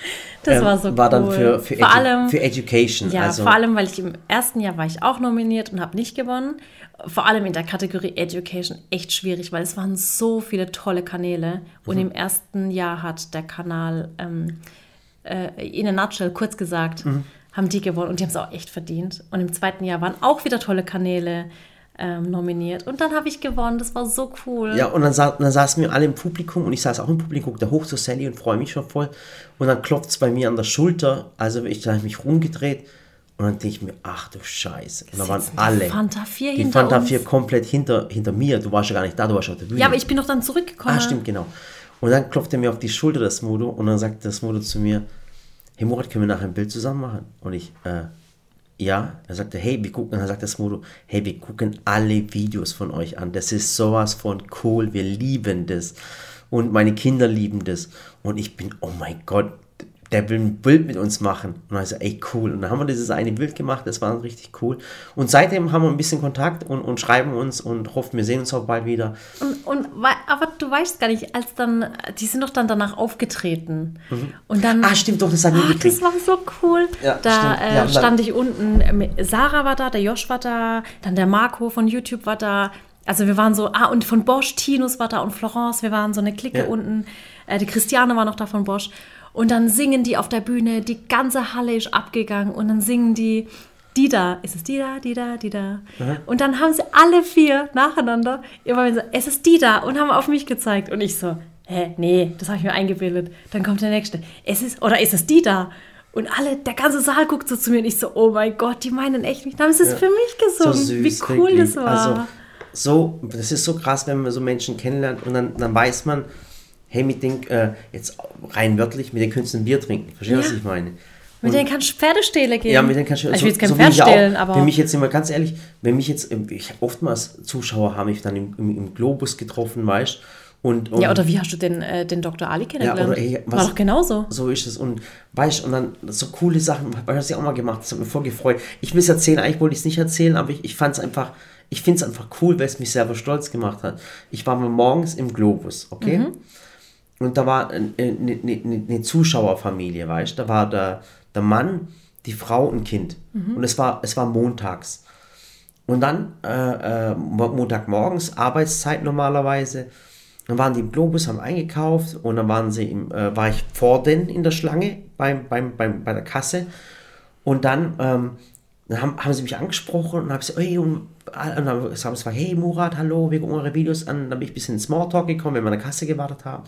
Das Ähm, war so War dann cool. für, für, Vor allem- für Education. Ja, also, vor allem, weil ich im ersten Jahr war ich auch nominiert und habe nicht gewonnen. Vor allem in der Kategorie Education echt schwierig, weil es waren so viele tolle Kanäle. Und Mhm. im ersten Jahr hat der Kanal ähm, äh, in a nutshell, kurz gesagt, Mhm. haben die gewonnen und die haben es auch echt verdient. Und im zweiten Jahr waren auch wieder tolle Kanäle ähm, nominiert. Und dann habe ich gewonnen. Das war so cool. ja, und dann, sa dann saßen wir alle im Publikum und ich saß auch im Publikum, da hoch zu Sally und freue mich schon voll. Und dann klopft es bei mir an der Schulter. Also ich da hab ich mich rumgedreht und dann denke ich mir, ach du Scheiße. Und da waren Sitzen die alle. Fanta 4 die hinter Fanta uns. 4 komplett hinter, hinter mir. Du warst ja gar nicht da, du warst auf der Bühne. Ja, aber ich bin doch dann zurückgekommen. Ah, stimmt, genau. Und dann klopft er mir auf die Schulter, das Modo, und dann sagt das Modo zu mir, hey Murat, können wir nachher ein Bild zusammen machen? Und ich, äh, ja. Er sagte, hey, wir gucken, dann sagt das Modo, hey, wir gucken alle Videos von euch an. Das ist sowas von cool, wir lieben das. Und meine Kinder lieben das. Und ich bin, oh mein Gott, der will ein Bild mit uns machen. Und dann so, ey, cool. Und dann haben wir dieses eine Bild gemacht, das war richtig cool. Und seitdem haben wir ein bisschen Kontakt und, und schreiben uns und hoffen, wir sehen uns auch bald wieder. Und, und, aber du weißt gar nicht, als dann, die sind doch dann danach aufgetreten. Und dann. Ah, stimmt doch, das haben wir Ah, gekriegt. das war so cool. Ja, da äh, stand ich unten. Sarah war da, der Josh war da, dann der Marco von YouTube war da. Also wir waren so, ah, und von Bosch, Tinus war da und Florence, wir waren so eine Clique Ja. unten. Äh, die Christiane war noch da von Bosch. Und dann singen die auf der Bühne, die ganze Halle ist abgegangen und dann singen die, die da, ist es die da, die da, die da. Und dann haben sie alle vier nacheinander immer so, es ist die da und haben auf mich gezeigt. Und ich so, hä, nee, das habe ich mir eingebildet. Dann kommt der nächste, es ist, oder ist es die da? Und alle, der ganze Saal guckt so zu mir und ich so, oh mein Gott, die meinen echt nicht. Dann haben sie es für mich gesungen. Wie cool wirklich. das war. Also, so, das ist so krass, wenn man so Menschen kennenlernt und dann, dann weiß man, hey, mit denen, äh, jetzt rein wörtlich, mit denen könntest du ein Bier trinken. Verstehst du, was Ja. ich meine? mit denen kannst du Pferdestele gehen. Ja, mit denen kannst du also ich will jetzt kein so Pferd auch. stehlen, aber. Wenn mich jetzt immer ganz ehrlich, wenn mich jetzt, ich oftmals Zuschauer haben mich dann im, im, im Globus getroffen, weißt und, und ja, oder wie hast du den, äh, den Dr. Ali kennengelernt? oder, ey, war was- doch genauso. So ist es. Und weißt und dann so coole Sachen, weißt du, was ich auch mal gemacht Das hat mich voll gefreut. Ich will es erzählen, eigentlich wollte ich es nicht erzählen, aber ich, ich fand es einfach, ich finde es einfach cool, weil es mich selber stolz gemacht hat. Ich war mal morgens im Globus, okay? Und da war eine, eine, eine Zuschauerfamilie, weißt du? Da war der, der Mann, die Frau und Kind. Und es war, es war montags. Und dann äh, äh, Montagmorgens, Arbeitszeit normalerweise. Dann waren die im Globus, haben eingekauft und dann waren sie im, äh, war ich vor denen in der Schlange beim, beim, beim, bei der Kasse. Und dann, ähm, dann haben, haben sie mich angesprochen und habe gesagt, hey, und, und dann haben sie gesagt, hey Murat, hallo, wir gucken eure Videos an. Dann bin ich ein bisschen in Smalltalk gekommen, wenn wir an der Kasse gewartet haben.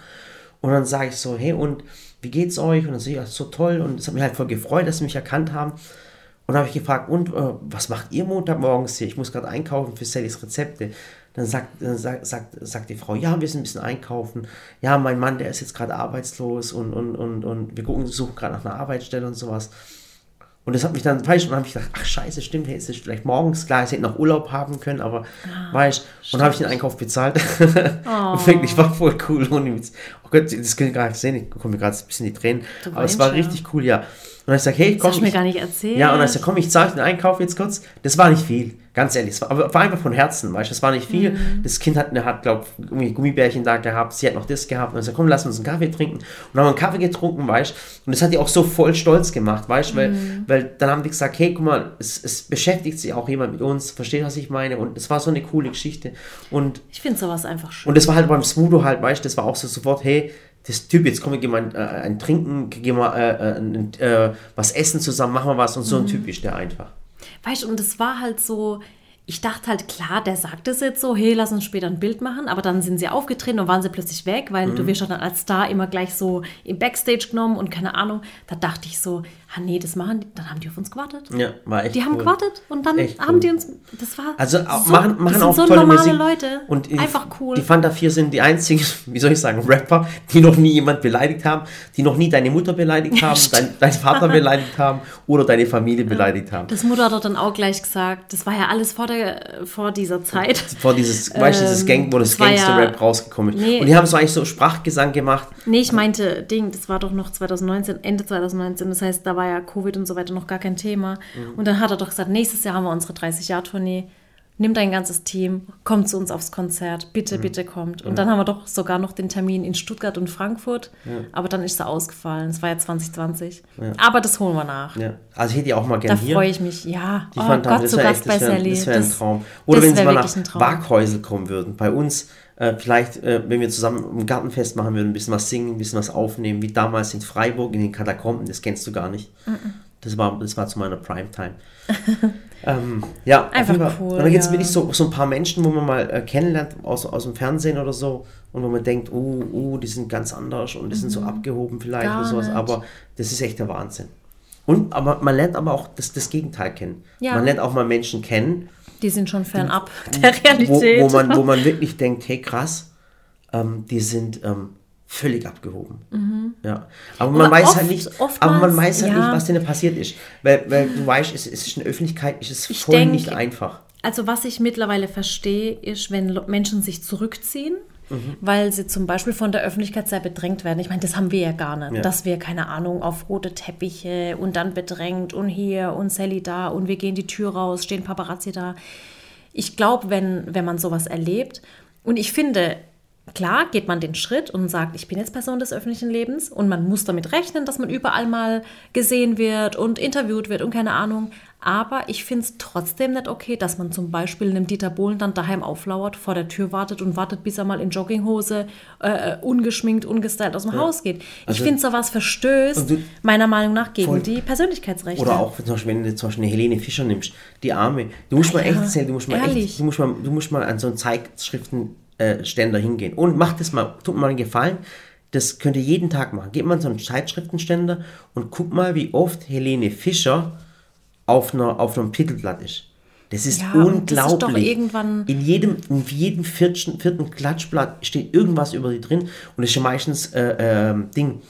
Und dann sage ich so, hey, und wie geht's euch? Und dann sehe ich, so toll. Und es hat mich halt voll gefreut, dass sie mich erkannt haben. Und dann habe ich gefragt, und äh, was macht ihr Montagmorgens hier? Ich muss gerade einkaufen für Sallys Rezepte. Dann sagt, dann sagt, sagt, sagt die Frau, ja, wir sind ein bisschen einkaufen. Ja, mein Mann, der ist jetzt gerade arbeitslos und, und, und, und wir gucken, suchen gerade nach einer Arbeitsstelle und sowas. Und das hat mich dann falsch und dann habe ich gedacht, ach scheiße, stimmt, hey, ist es vielleicht morgens, klar, ich hätte noch Urlaub haben können, aber ah, weißt und dann habe ich den Einkauf bezahlt. Oh. und wirklich war voll cool. Und oh Gott, das könnt ihr gar nicht sehen, ich komme mir gerade ein bisschen die Tränen. Du aber es war richtig cool, ja. Und dann ich gesagt, hey, komm. Das hast du mir gar nicht erzählt. Ja, und dann ich gesagt, komm, ich zahle den Einkauf jetzt kurz. Das war nicht viel, ganz ehrlich. Es war, aber war einfach von Herzen, weißt du, das war nicht viel. Mhm. Das Kind hat, hat glaube ich, Gummibärchen da gehabt, sie hat noch das gehabt. Und dann ich gesagt, komm, lass uns einen Kaffee trinken. Und dann haben wir einen Kaffee getrunken, weißt du. Und das hat die auch so voll stolz gemacht, weißt du, weil, mhm. weil dann haben die gesagt, hey, guck mal, es, es beschäftigt sich auch jemand mit uns, versteht, was ich meine. Und es war so eine coole Geschichte. Und ich finde sowas einfach schön. Und das war halt beim Smudo halt, weißt du, das war auch so sofort, hey, das Typ, jetzt komm, wir gehen mal äh, ein Trinken, gehen mal äh, äh, äh, was essen zusammen, machen wir was und so ein mhm. Typ ist der einfach. Weißt du, und es war halt so, ich dachte halt, klar, der sagt es jetzt so, hey, lass uns später ein Bild machen, aber dann sind sie aufgetreten und waren sie plötzlich weg, weil mhm. du wirst dann als Star immer gleich so im Backstage genommen und keine Ahnung. Da dachte ich so, ah nee, das machen die, dann haben die auf uns gewartet. Ja, war echt Die haben gewartet und dann echt haben cool. die uns, das war Also so, machen, machen auch so tolle Musik. Leute, und einfach cool. Die Fanta 4 sind die einzigen, wie soll ich sagen, Rapper, die noch nie jemand beleidigt haben, die noch nie deine Mutter beleidigt haben, dein, dein Vater beleidigt haben oder deine Familie beleidigt haben. Das Mutter hat dann auch gleich gesagt, das war ja alles vor der vor dieser Zeit. Vor dieses, ähm, weißt du, dieses Gang, wo das, das Gangster-Rap ja, rausgekommen ist. Nee, und die haben so eigentlich so Sprachgesang gemacht. Nee, ich meinte, Ding, das war doch noch 2019, Ende 2019. Das heißt, da war ja Covid und so weiter noch gar kein Thema. Mhm. Und dann hat er doch gesagt, nächstes Jahr haben wir unsere 30-Jahr-Tournee nimm dein ganzes Team, kommt zu uns aufs Konzert, bitte, mhm. bitte kommt. Und ja. dann haben wir doch sogar noch den Termin in Stuttgart und Frankfurt, ja. aber dann ist er ausgefallen. Es war ja 2020. Ja. Aber das holen wir nach. Also ich hätte die auch mal gerne hier. Da freue ich mich, ja. Die oh Gott, zu Gast bei Sally. Das wäre ein Traum. Oder wenn sie mal nach Waghäusel kommen würden, bei uns äh, vielleicht, äh, wenn wir zusammen ein Gartenfest machen würden, ein bisschen was singen, ein bisschen was aufnehmen, wie damals in Freiburg in den Katakomben, das kennst du gar nicht. Mhm. Das war, das war zu meiner Primetime. ähm, ja, einfach cool. Und dann gibt es ja. wirklich so, so ein paar Menschen, wo man mal äh, kennenlernt aus, aus dem Fernsehen oder so und wo man denkt, oh, oh, die sind ganz anders und die mhm. sind so abgehoben vielleicht Gar oder sowas, nicht. aber das ist echt der Wahnsinn. Und aber man lernt aber auch das, das Gegenteil kennen. Ja. Man lernt auch mal Menschen kennen. Die sind schon fernab der Realität. Wo, wo, man, wo man wirklich denkt, hey krass, ähm, die sind ähm, völlig abgehoben. Mhm. Ja. Aber man weiß oft, halt nicht, aber man weiß halt ja. nicht, was denn passiert ist. Weil, weil du weißt, es ist in der Öffentlichkeit ist es voll denk, nicht einfach. Also was ich mittlerweile verstehe, ist, wenn Menschen sich zurückziehen, mhm. weil sie zum Beispiel von der Öffentlichkeit sehr bedrängt werden. Ich meine, das haben wir ja gar nicht. Ja. Dass wir, keine Ahnung, auf rote Teppiche und dann bedrängt und hier und Sally da und wir gehen die Tür raus, stehen Paparazzi da. Ich glaube, wenn, wenn man sowas erlebt, und ich finde, Klar geht man den Schritt und sagt, ich bin jetzt Person des öffentlichen Lebens und man muss damit rechnen, dass man überall mal gesehen wird und interviewt wird und keine Ahnung. Aber ich finde es trotzdem nicht okay, dass man zum Beispiel einem Dieter Bohlen dann daheim auflauert, vor der Tür wartet und wartet, bis er mal in Jogginghose, äh, ungeschminkt, ungestylt aus dem ja. Haus geht. Also, ich finde, sowas verstößt du, meiner Meinung nach gegen voll, die Persönlichkeitsrechte. Oder auch, zum Beispiel, wenn du zum Beispiel eine Helene Fischer nimmst, die Arme. Du musst ah, mal ja, echt erzählen, du musst mal echt, du musst mal, du musst mal an so einen Zeitschriften äh, Ständer hingehen. Und macht das mal, tut mir mal einen Gefallen. Das könnt ihr jeden Tag machen. Geht mal in so einen Zeitschriftenständer und guckt mal, wie oft Helene Fischer auf, einer, auf einem Titelblatt ist. Das ist ja, unglaublich. Das ist in jedem, in jedem vierten, vierten Klatschblatt steht irgendwas über die drin und das ist ja meistens äh, äh, Ding,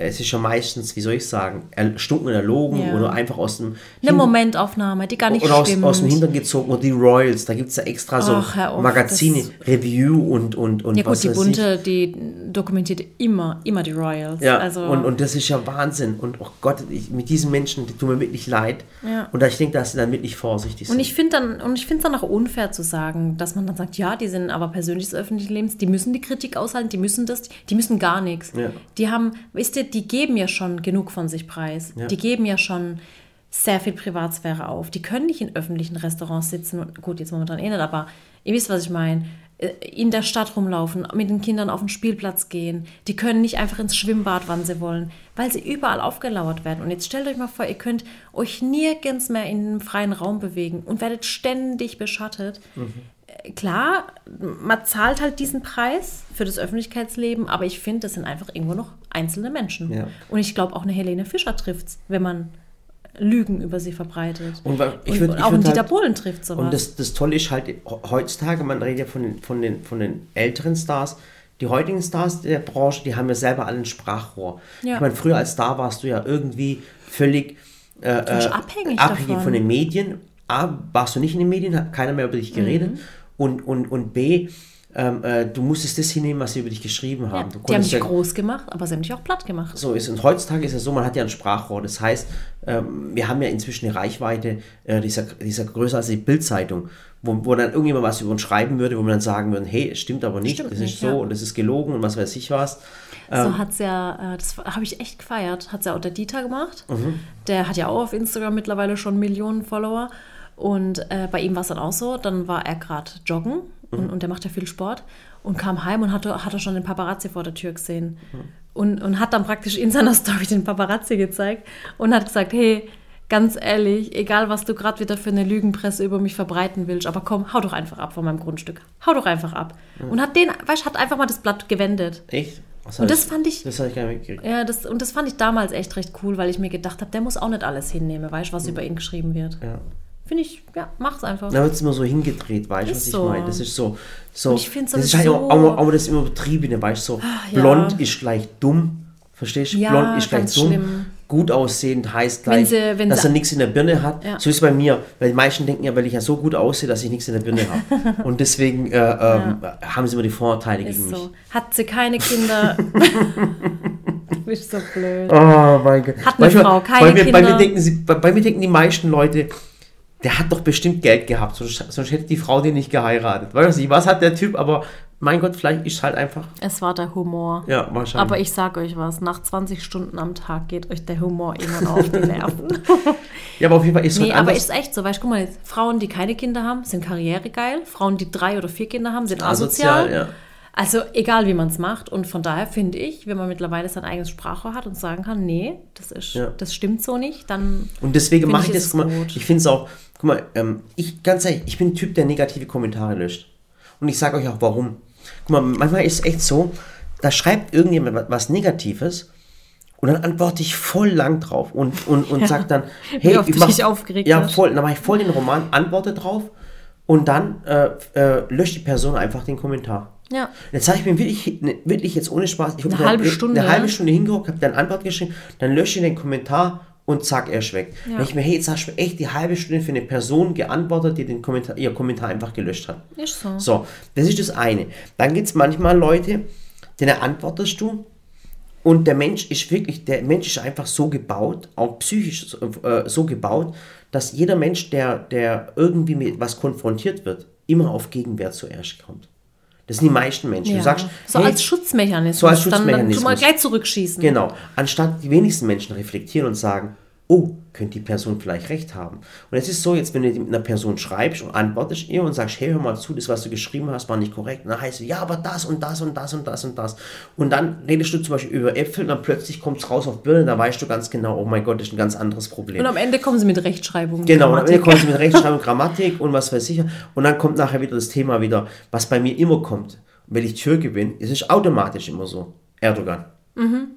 es ist ja meistens, wie soll ich sagen, erstunken erlogen Ja. oder einfach aus dem Eine Momentaufnahme, die gar nicht oder aus, stimmt. aus dem Hintern gezogen oder die Royals, da gibt es ja extra so Ach, Magazine, Review und, und, und ja gut, die weiß ich. Bunte, die dokumentiert immer, immer die Royals. Ja, also, und, und das ist ja Wahnsinn. Und oh Gott, ich, mit diesen Menschen, die tun mir wirklich leid. Ja. Und ich denke, dass sie dann wirklich vorsichtig sind. Und ich finde dann, und ich finde es dann auch unfair zu sagen, dass man dann sagt, ja, die sind aber persönlich des öffentlichen Lebens, die müssen die Kritik aushalten, die müssen das, die müssen gar nichts. Ja. Die haben, wisst ihr, die geben ja schon genug von sich preis. Ja. Die geben ja schon sehr viel Privatsphäre auf. Die können nicht in öffentlichen Restaurants sitzen und gut, jetzt momentan eh nicht, aber ihr wisst, was ich meine. Äh, In der Stadt rumlaufen, mit den Kindern auf den Spielplatz gehen. Die können nicht einfach ins Schwimmbad, wann sie wollen, weil sie überall aufgelauert werden. Und jetzt stellt euch mal vor, ihr könnt euch nirgends mehr in einem freien Raum bewegen und werdet ständig beschattet. Äh, Klar, man zahlt halt diesen Preis für das Öffentlichkeitsleben, aber ich finde, das sind einfach irgendwo noch einzelne Menschen. Ja. Und ich glaube, auch eine Helene Fischer trifft es, wenn man Lügen über sie verbreitet. Und ich würd- und auch ein würd Dieter halt- Bohlen trifft sowas. Und das, das Tolle ist halt, he- heutzutage, man redet ja von den, von, den, von den älteren Stars, die heutigen Stars der Branche, die haben ja selber alle ein Sprachrohr. Ja. Ich meine, früher als Star warst du ja irgendwie völlig äh, äh, abhängig abhängig von den Medien. A, warst du nicht in den Medien, hat keiner mehr über dich geredet. Mhm. Und, und, und B, ähm, äh, du musstest das hinnehmen, was sie über dich geschrieben ja, haben. Du die haben dich ja- groß gemacht, aber sie haben dich auch platt gemacht. so ist. Und heutzutage ist es so, man hat ja ein Sprachrohr. Das heißt, ähm, wir haben ja inzwischen eine Reichweite, äh, dieser, dieser größer als die Bildzeitung, wo, wo dann irgendjemand was über uns schreiben würde, wo man dann sagen würde, hey, es stimmt aber nicht, Stimmt das nicht, ist so ja. und das ist gelogen und was weiß ich was. So hat es ja, äh, das habe ich echt gefeiert, hat es ja auch der Dieter gemacht. Der hat ja auch auf Instagram mittlerweile schon Millionen Follower. Und äh, bei ihm war es dann auch so, dann war er gerade joggen und, und der macht ja viel Sport und kam heim und hatte, hatte schon den Paparazzi vor der Tür gesehen. Und, und hat dann praktisch in seiner Story den Paparazzi gezeigt und hat gesagt, hey, ganz ehrlich, egal was du gerade wieder für eine Lügenpresse über mich verbreiten willst, aber komm, hau doch einfach ab von meinem Grundstück. Hau doch einfach ab. Und hat den, weißt, hat einfach mal das Blatt gewendet. Echt? Was Und das fand ich- Das habe ich gar nicht. Ja, das, und das fand ich damals echt recht cool, weil ich mir gedacht habe, der muss auch nicht alles hinnehmen, weißt du, was über ihn geschrieben wird. Ja. Finde ich, ja, mach's einfach. Da wird es immer so hingedreht, weißt du, was ich so. meine? Das ist so. so Und ich find's das ist halt auch, auch, auch das immer Betriebene, weißt du, so. ja. Blond ist gleich dumm. Verstehst du? Ja, Blond ist gleich dumm. schlimm. Gut aussehend heißt Wenn gleich, sie- wenn dass er nichts in der Birne hat. Ja. So ist es bei mir. Weil die meisten denken ja, weil ich ja so gut aussehe, dass ich nichts in der Birne habe. Und deswegen äh, ähm, haben sie immer die Vorurteile gegen mich. so. Hat sie keine Kinder. du bist so blöd. Oh mein Gott. Hat eine du, Frau keine bei mir, Bei mir, Kinder? denken sie, bei, bei mir denken die meisten Leute, der hat doch bestimmt Geld gehabt, sonst, sonst hätte die Frau den nicht geheiratet. Weißt du, nicht, was hat der Typ, aber mein Gott, vielleicht ist halt einfach, Es war der Humor. ja, wahrscheinlich. Aber ich sag euch was, nach 20 Stunden am Tag geht euch der Humor irgendwann auf die Nerven. ja, aber auf jeden Fall ist es nee, halt aber anders. ist echt so, weißt du, guck mal, jetzt, Frauen, die keine Kinder haben, sind karrieregeil. Frauen, die drei oder vier Kinder haben, sind asozial. Asozial, ja. Also egal, wie man es macht. Und von daher finde ich, wenn man mittlerweile sein eigenes Sprachrohr hat und sagen kann, nee, das, ist, Ja. das stimmt so nicht, dann Und deswegen mache ich das, gut. ich finde es auch, guck mal, ähm, ich, ganz ehrlich, ich bin ein Typ, der negative Kommentare löscht. Und ich sage euch auch warum. Guck mal, manchmal ist es echt so, da schreibt irgendjemand wa- was Negatives und dann antworte ich voll lang drauf und, und, und sag dann, hey, ich mach, dich aufgeregt Ja, hast. voll, dann mache ich voll den Roman, antworte drauf und dann äh, äh, löscht die Person einfach den Kommentar. Ja. Jetzt habe ich mir wirklich, ne, wirklich jetzt ohne Spaß, ich hab Eine halbe Stunde. eine halbe Stunde hingehockt, habe dann Antwort geschrieben, dann lösche ich den Kommentar und zack, er weg. Ja. Dann ich mir, hey, jetzt hast du echt die halbe Stunde für eine Person geantwortet, die den Kommentar, ihr Kommentar einfach gelöscht hat. ist so. So, das ist das eine. Dann gibt es manchmal Leute, denen antwortest du und der Mensch ist wirklich, der Mensch ist einfach so gebaut, auch psychisch so, äh, so gebaut, dass jeder Mensch, der, der irgendwie mit was konfrontiert wird, immer auf Gegenwert zuerst kommt. Das sind die meisten Menschen. Ja. Du sagst, so hey, als Schutzmechanismus. So als Dann, dann Schutzmechanismus. mal gleich zurückschießen. Genau. Anstatt die wenigsten Menschen reflektieren und sagen, oh, könnte die Person vielleicht recht haben. Und es ist so, jetzt wenn du mit einer Person schreibst und antwortest ihr und sagst, hey, hör mal zu, das, was du geschrieben hast, war nicht korrekt. Und dann heißt es, ja, aber das und das und das und das und das. Und dann redest du zum Beispiel über Äpfel und dann plötzlich kommt es raus auf Birne, da weißt du ganz genau, oh mein Gott, das ist ein ganz anderes Problem. Und am Ende kommen sie mit Rechtschreibung. Genau, am Ende kommt sie mit Rechtschreibung, Grammatik und was weiß ich. Und dann kommt nachher wieder das Thema wieder, was bei mir immer kommt. Wenn ich Türke bin, es ist automatisch immer so. Erdogan.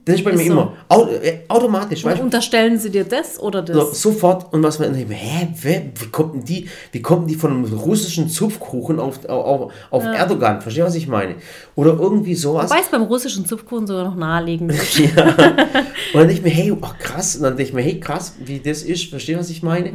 Das ist bei Ist mir so. immer Au äh, automatisch, du? Unterstellen sie dir das oder das? So, sofort und was man denkt, hä, wer, wie kommt denn die, wie kommt die von einem russischen Zupfkuchen auf, auf, auf Erdogan? Verstehst du, was ich meine? Oder irgendwie sowas. Wobei es beim russischen Zupfkuchen sogar noch naheliegend ist. Und dann denke ich mir, hey, ach krass, und dann denke ich mir, hey, krass, wie das ist, verstehst du, was ich meine?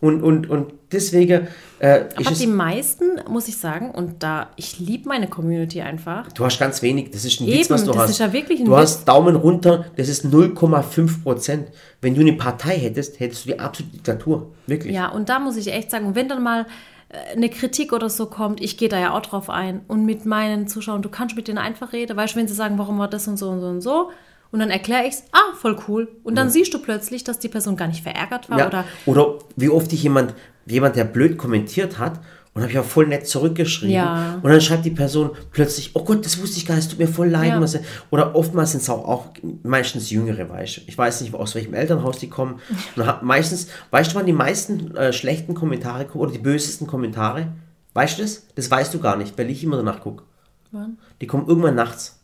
Und, und, und deswegen äh. Aber die meisten, muss ich sagen, und da, ich liebe meine Community einfach. du hast ganz wenig, das ist ein Eben, Witz, was du das hast. ist ja wirklich ein du Witz. hast Daumen runter, das ist 0,5 Prozent. Wenn du eine Partei hättest, hättest du die absolute Diktatur, wirklich. Ja, und da muss ich echt sagen, wenn dann mal äh, eine Kritik oder so kommt, ich gehe da ja auch drauf ein und mit meinen Zuschauern, du kannst mit denen einfach reden, weißt du, wenn sie sagen, warum war das und so und so und so, und dann erkläre ich es, ah, voll cool. Und dann siehst du plötzlich, dass die Person gar nicht verärgert war Ja, oder oder wie oft dich jemand, jemand, der blöd kommentiert hat, und habe ich auch voll nett zurückgeschrieben. Ja. Und dann schreibt die Person plötzlich, oh Gott, das wusste ich gar nicht, es tut mir voll leid. Ja. Oder oftmals sind es auch, auch meistens Jüngere, weißt du. Ich weiß nicht, aus welchem Elternhaus die kommen. Meistens, weißt du, wann die meisten äh, schlechten Kommentare kommen oder die bösesten Kommentare? Weißt du das? Das weißt du gar nicht, weil ich immer danach gucke. Wann? Die kommen irgendwann nachts.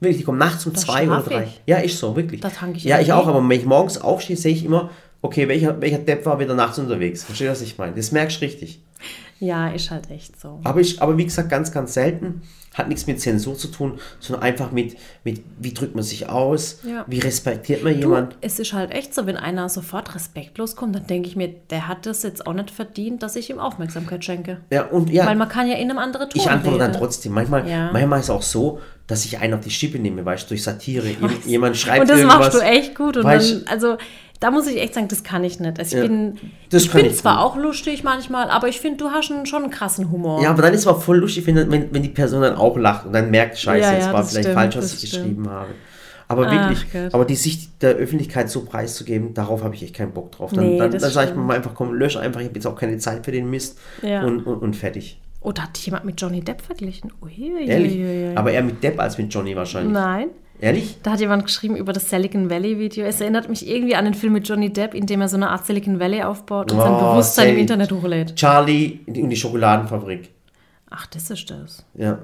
Wirklich, die kommen nachts um Da zwei oder drei. ich. Ja, ist so, wirklich. Da tank ich ja, ich auch, aber wenn ich morgens aufstehe, sehe ich immer, okay, welcher, welcher Depp war wieder nachts unterwegs. Verstehst du, was ich meine? Das merkst du richtig. ja, ist halt echt so. Aber, ich, aber wie gesagt, ganz, ganz selten. Hat nichts mit Zensur zu tun, sondern einfach mit, mit wie drückt man sich aus, Ja. wie respektiert man Du, jemand. es ist halt echt so, wenn einer sofort respektlos kommt, dann denke ich mir, der hat das jetzt auch nicht verdient, dass ich ihm Aufmerksamkeit schenke. Ja, und ja, Weil man kann ja in einem anderen Ton ich antworte dann reden. trotzdem. Manchmal, Ja. manchmal ist es auch so, dass ich einen auf die Schippe nehme, weißt du, durch Satire. Jem- Jemand schreibt Und das irgendwas. machst du echt gut. Und Weißt- dann, also, da muss ich echt sagen, das kann ich nicht. Also ich Ja. bin, ich bin ich zwar gut. auch lustig manchmal, aber ich finde, du hast einen, schon einen krassen Humor. Ja, aber dann ist es aber voll lustig, wenn, wenn, wenn die Person dann auch lacht und dann merkt, scheiße, Ja, jetzt ja, war vielleicht stimmt, falsch, was ich stimmt. geschrieben habe. Aber Ach wirklich, Gott. aber die Sicht der Öffentlichkeit so preiszugeben, darauf habe ich echt keinen Bock drauf. Dann, Nee, dann, dann sage ich mir einfach, komm, lösch einfach, ich habe jetzt auch keine Zeit für den Mist und, und, und fertig. Oder hat dich jemand mit Johnny Depp verglichen? Ui, Ehrlich? ui, ui, ui. Aber eher mit Depp als mit Johnny wahrscheinlich. Nein. Ehrlich? Da hat jemand geschrieben über das Silicon Valley Video. Es erinnert mich irgendwie an den Film mit Johnny Depp, in dem er so eine Art Silicon Valley aufbaut und sein Oh, Bewusstsein im. Internet hochlädt. Charlie und die Schokoladenfabrik. Ach, das ist das. Ja.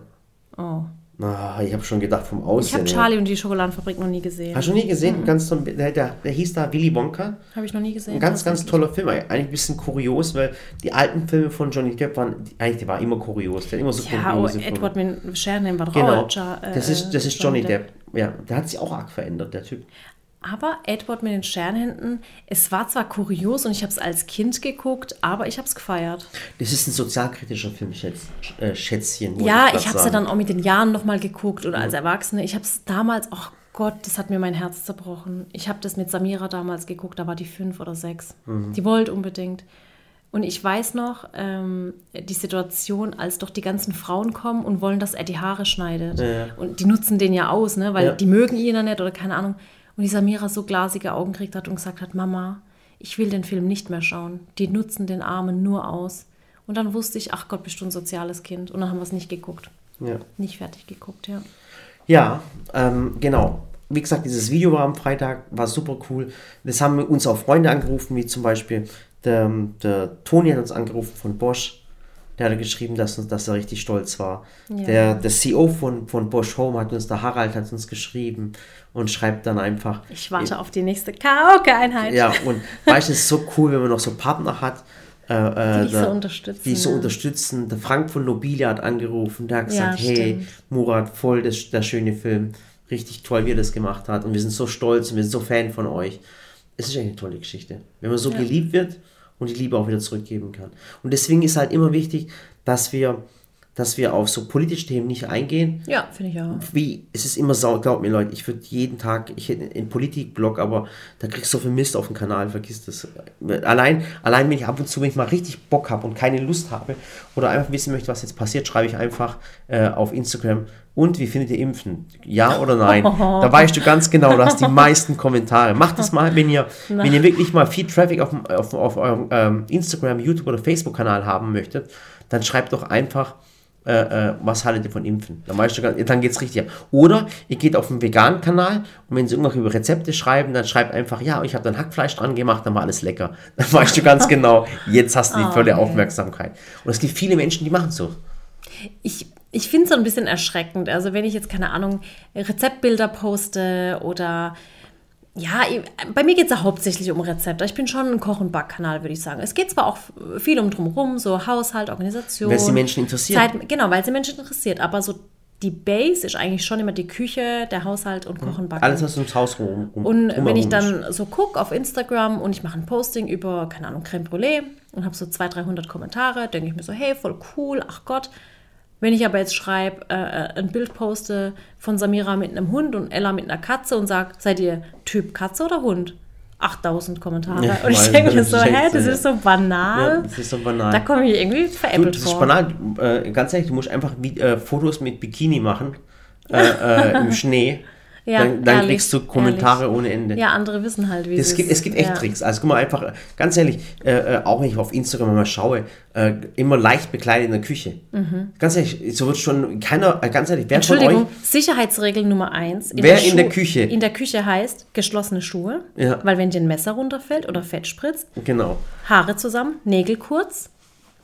Oh. Ah, ich habe schon gedacht vom Ich Aussehen. habe her. Charlie und die Schokoladenfabrik noch nie gesehen. Hast du nie gesehen? Ganz so, ein- der, der, der hieß da Willy Wonka. Habe ich noch nie gesehen. Ein ganz, ganz toller Film. Eigentlich ein bisschen kurios, weil die alten Filme von Johnny Depp waren, eigentlich, die war immer kurios. Der immer so Ja, oh, kuriose Filme. Edward mit Shannon war doch Genau. Ja- äh, das ist, das ist Johnny Depp. Ja, der hat sich auch arg verändert, der Typ. Aber Edward mit den Sternhänden, es war zwar kurios und ich habe es als Kind geguckt, aber ich habe es gefeiert. Das ist ein sozialkritischer Film, Schätz, äh, Schätzchen. Ja, grad ich habe es ja dann auch mit den Jahren nochmal geguckt oder als Erwachsene. Ich habe es damals, oh Gott, das hat mir mein Herz zerbrochen. Ich habe das mit Samira damals geguckt, da war die fünf oder sechs. Mhm. Die wollte unbedingt. Und ich weiß noch, ähm, die Situation, als doch die ganzen Frauen kommen und wollen, dass er die Haare schneidet. Ja. Und die nutzen den ja aus, ne? weil Ja. die mögen ihn ja nicht oder keine Ahnung. Und die Samira so glasige Augen gekriegt hat und gesagt hat, Mama, ich will den Film nicht mehr schauen. Die nutzen den Armen nur aus. Und dann wusste ich, ach Gott, bist du ein soziales Kind. Und dann haben wir es nicht geguckt. Ja. Nicht fertig geguckt, ja. Ja, ähm, genau. Wie gesagt, dieses Video war am Freitag, war super cool. Das haben uns auch Freunde angerufen, wie zum Beispiel der, der Toni hat uns angerufen von Bosch. Der hat geschrieben, dass, dass er richtig stolz war. Ja. Der, der CEO von, von Bosch Home hat uns, der Harald hat uns geschrieben und schreibt dann einfach. Ich warte auf die nächste Karaoke-Einheit. Ja, und weißt du, es ist so cool, wenn man noch so Partner hat. Äh, äh, Die dich so unterstützen, Die so ja. unterstützen. Der Frank von Nobilia hat angerufen, der hat gesagt, Ja, hey. Murat, voll das, der schöne Film. Richtig toll, wie er das gemacht hat. Und wir sind so stolz und wir sind so Fan von euch. Es ist echt eine tolle Geschichte. Wenn man so geliebt wird und die Liebe auch wieder zurückgeben kann. Und deswegen ist halt immer wichtig, dass wir, dass wir auf so politische Themen nicht eingehen, Ja, finde ich auch. wie, es ist immer sau, glaubt mir Leute, ich würde jeden Tag, ich hätte einen Politikblog, aber da kriegst du so viel Mist auf dem Kanal, vergiss das. Allein, allein wenn ich ab und zu, wenn ich mal richtig Bock habe und keine Lust habe oder einfach wissen möchte, was jetzt passiert, schreibe ich einfach äh, auf Instagram, und wie findet ihr Impfen? Ja oder nein? Da weißt du ganz genau, du hast die meisten Kommentare. Macht das mal, wenn ihr, wenn ihr wirklich mal viel Traffic auf, auf, auf eurem ähm, Instagram, YouTube oder Facebook-Kanal haben möchtet, dann schreibt doch einfach, äh, äh, was haltet ihr von Impfen? Dann, weißt du, dann geht es richtig ab. Oder ihr geht auf den veganen Kanal und wenn sie irgendwelche Rezepte schreiben, dann schreibt einfach, ja, ich habe dann Hackfleisch dran gemacht, dann war alles lecker. Dann weißt du ganz genau, jetzt hast du die volle Aufmerksamkeit. Und es gibt viele Menschen, die machen so. Ich, ich finde es so ein bisschen erschreckend. Also wenn ich jetzt, keine Ahnung, Rezeptbilder poste oder ja, bei mir geht es ja hauptsächlich um Rezepte. Ich bin schon ein Koch- und Backkanal, würde ich sagen. Es geht zwar auch viel um drumherum, so Haushalt, Organisation. Weil es die Menschen interessiert. Zeit, genau, weil es die Menschen interessiert. Aber so die Base ist eigentlich schon immer die Küche, der Haushalt und Kochen, Backen. Alles, was ums Haus rum, rum Und wenn ich dann so gucke auf Instagram und ich mache ein Posting über, keine Ahnung, Creme Brûlée und habe so 200, 300 Kommentare, denke ich mir so, hey, voll cool, ach Gott. Wenn ich aber jetzt schreibe, äh, äh, ein Bild poste von Samira mit einem Hund und Ella mit einer Katze und sage, seid ihr Typ Katze oder Hund? 8000 Fotos. Ja, und ich denke mir das so, hä, so, das ist so banal. Ja, das ist so banal. Da komme ich irgendwie Du, veräppelt das ist vor. banal. Äh, ganz ehrlich, du musst einfach wie, äh, Fotos mit Bikini machen äh, äh, im Schnee. Ja, dann dann ehrlich, kriegst du Kommentare ehrlich. ohne Ende. Ja, andere wissen halt, wie Es gibt, es gibt echt ja. Tricks. Also guck mal einfach, ganz ehrlich, äh, äh, auch wenn ich auf Instagram mal schaue, äh, immer leicht bekleidet in der Küche. Ganz ehrlich, so wird schon keiner, äh, ganz ehrlich, wer von euch, Mhm. Entschuldigung, Sicherheitsregel Nummer eins. Wer in der Küche? In der Küche heißt geschlossene Schuhe, Ja. weil wenn dir ein Messer runterfällt oder Fett spritzt, genau. Haare zusammen, Nägel kurz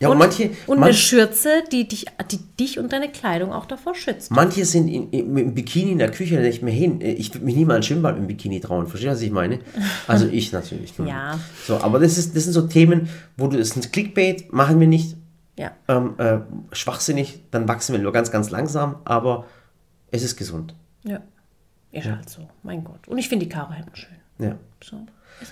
Ja, und, und, manche, und eine manche, Schürze, die dich, die dich und deine Kleidung auch davor schützt. manche sind in, in, mit dem Bikini in der Küche, ich mir hin, äh, ich würde mich nie mal ein Schwimmbad mit dem Bikini trauen. Verstehst du, was ich meine? Also ich natürlich. Ja. So, aber das, ist, das sind so Themen, wo du, das ist ein Clickbait, machen wir nicht, Ja. ähm, äh, schwachsinnig, dann wachsen wir nur ganz, ganz langsam, aber es ist gesund. Ja. Ist halt so, mein Gott. Und ich finde die Karo-Hemden schön. Ja. So.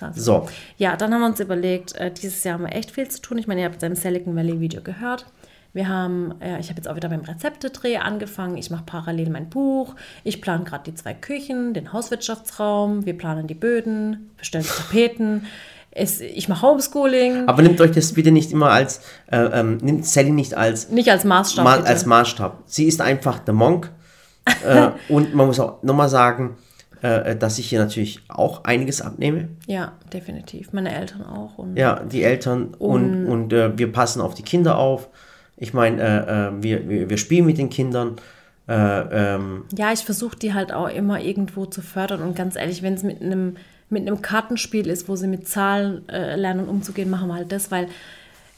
Halt So, Ja, dann haben wir uns überlegt, äh, dieses Jahr haben wir echt viel zu tun. Ich meine, ihr habt sein Silicon Valley Video gehört. Wir haben, äh, ich habe jetzt auch wieder beim Rezeptedreh angefangen. Ich mache parallel mein Buch. Ich plane gerade die zwei Küchen, den Hauswirtschaftsraum. Wir planen die Böden, bestellen die Tapeten. Es, ich mache Homeschooling. aber nehmt euch das bitte nicht immer als, äh, ähm, nimmt Sally nicht als, Nicht als Maßstab. Ma bitte. als Maßstab. Sie ist einfach der Monk. äh, und man muss auch nochmal sagen, äh, dass ich hier natürlich auch einiges abnehme. ja, definitiv. Meine Eltern auch. Und Ja, die Eltern und, und äh, wir passen auf die Kinder auf. Ich meine, äh, äh, wir, wir, wir spielen mit den Kindern. Äh, ähm, Ja, ich versuche die halt auch immer irgendwo zu fördern und ganz ehrlich, wenn es mit einem mit einem Kartenspiel ist, wo sie mit Zahlen äh, lernen umzugehen, machen wir halt das, weil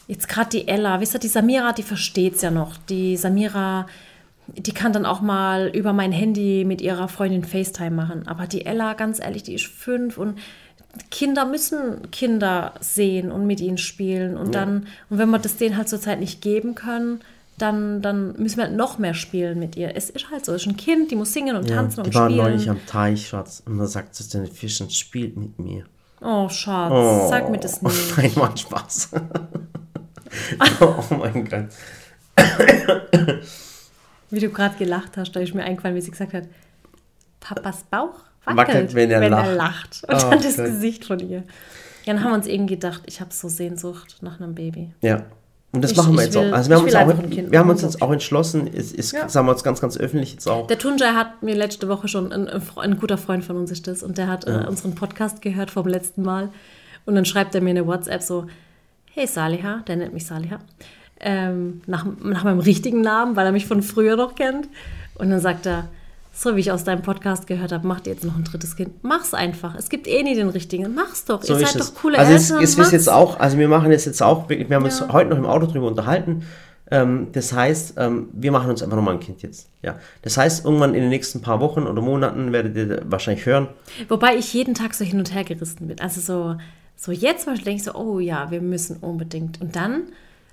jetzt gerade die Ella, wisst ihr, die Samira, die versteht's ja noch. Die Samira, die kann dann auch mal über mein Handy mit ihrer Freundin FaceTime machen. Aber die Ella, ganz ehrlich, die ist fünf und Kinder müssen Kinder sehen und mit ihnen spielen. Und dann, und wenn wir das denen halt zurzeit nicht geben können, dann, dann müssen wir halt noch mehr spielen mit ihr. Es ist halt so, es ist ein Kind, die muss singen und ja, tanzen die und spielen. neulich am Teich, Schatz, und da sagt sie den Fischen, spielt mit mir. Oh, Schatz, Oh, sag mir das nicht. Nein, macht Spaß. oh mein Gott. Wie du gerade gelacht hast, da ist mir eingefallen, wie sie gesagt hat, Papas Bauch wackelt, Wackelt, wenn er lacht. lacht. Und Oh dann das. Gesicht von ihr. Ja, dann haben wir uns irgendwie gedacht, ich habe so Sehnsucht nach einem Baby. Ja. Und das Ich- machen wir jetzt will- auch. Also wir haben uns, auch, wir haben uns jetzt auch entschlossen, es ist, Ja. sagen wir uns ganz, ganz öffentlich jetzt auch. Der Tunjai hat mir letzte Woche schon, ein, ein guter Freund von uns ist das, und der hat äh, unseren Podcast gehört vom letzten Mal. Und dann schreibt er mir eine WhatsApp so, hey Saliha, der nennt mich Saliha, ähm, nach, nach meinem richtigen Namen, weil er mich von früher noch kennt. Und dann sagt er, so wie ich aus deinem Podcast gehört habe, macht ihr jetzt noch ein drittes Kind. Mach's einfach. Es gibt eh nie den richtigen. Mach's doch. So ihr ist seid es. doch coole also Eltern. es ist jetzt auch, also wir machen es jetzt auch, wirklich, wir haben uns Ja. heute noch im Auto drüber unterhalten. Ähm, das heißt, ähm, wir machen uns einfach nochmal ein Kind jetzt. Ja. Das heißt, irgendwann in den nächsten paar Wochen oder Monaten werdet ihr wahrscheinlich hören. Wobei ich jeden Tag so hin und her gerissen bin. Also so, so jetzt zum Beispiel denke ich so, oh ja, wir müssen unbedingt. Und dann,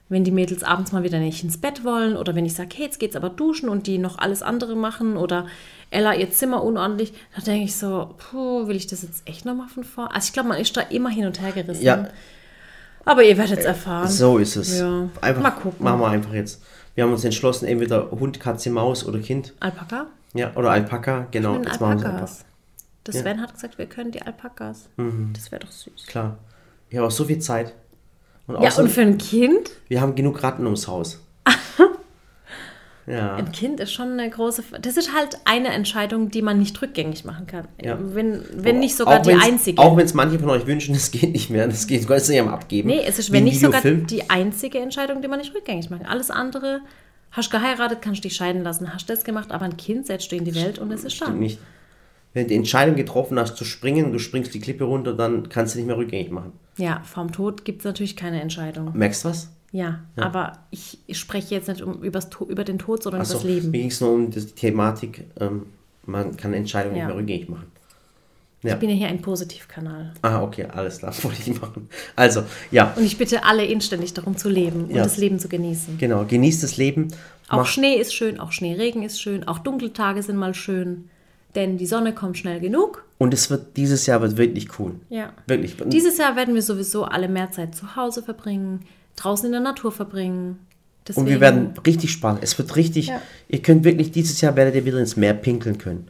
wenn die Mädels abends mal wieder nicht ins Bett wollen oder wenn ich sage, hey, jetzt geht's aber duschen und die noch alles andere machen oder Ella ihr Zimmer unordentlich, dann denke ich so, puh, will ich das jetzt echt nochmal von vor? Also ich glaube, man ist da immer hin und her gerissen. Ja. Aber ihr werdet es erfahren. So ist es. Ja. Einfach, Mal gucken. Machen wir einfach jetzt. Wir haben uns entschlossen, entweder Hund, Katze, Maus oder Kind. Alpaka? Ja, oder Alpaka, genau. Jetzt machen wir einfach. Alpakas. Das Ja. Sven hat gesagt, wir können die Alpakas. Das wäre doch süß. Klar. Ich habe auch so viel Zeit. Und Ja, und für ein Kind? wir haben genug Ratten ums Haus. ja. Ein Kind ist schon eine große. Das ist halt eine Entscheidung, die man nicht rückgängig machen kann. Ja. Wenn, wenn nicht sogar Auch die einzige. Auch wenn es manche von euch wünschen, das geht nicht mehr. Das geht, es nicht am Abgeben. nee, es ist wenn nicht sogar die einzige Entscheidung, die man nicht rückgängig machen kann. Alles andere, hast geheiratet, kannst dich scheiden lassen, hast das gemacht, aber ein Kind setzt du in die Welt und es ist da. Nicht. Wenn du die Entscheidung getroffen hast zu springen, du springst die Klippe runter, dann kannst du nicht mehr rückgängig machen. Ja, vorm Tod gibt es natürlich keine Entscheidung. Merkst du was? Ja, aber ich, spreche jetzt nicht um, übers, über den Tod, sondern Achso, über das Leben. mir ging es nur um die Thematik, ähm, man kann Entscheidungen Ja. nicht mehr rückgängig machen. Ja. Ich bin ja hier ein Positivkanal. Ah, okay, alles klar, wollte ich machen. Also, ja, Und ich bitte alle inständig darum zu leben und Ja. das Leben zu genießen. genau, genießt das Leben. Auch Schnee ist schön, auch Schneeregen ist schön, auch Dunkeltage sind mal schön, denn die Sonne kommt schnell genug. und es wird, dieses Jahr wird wirklich cool. Ja. Wirklich. Dieses Jahr werden wir sowieso alle mehr Zeit zu Hause verbringen, draußen in der Natur verbringen. Deswegen, Und wir werden richtig spannend. Es wird richtig. Ja. Ihr könnt wirklich, dieses Jahr werdet ihr wieder ins Meer pinkeln können.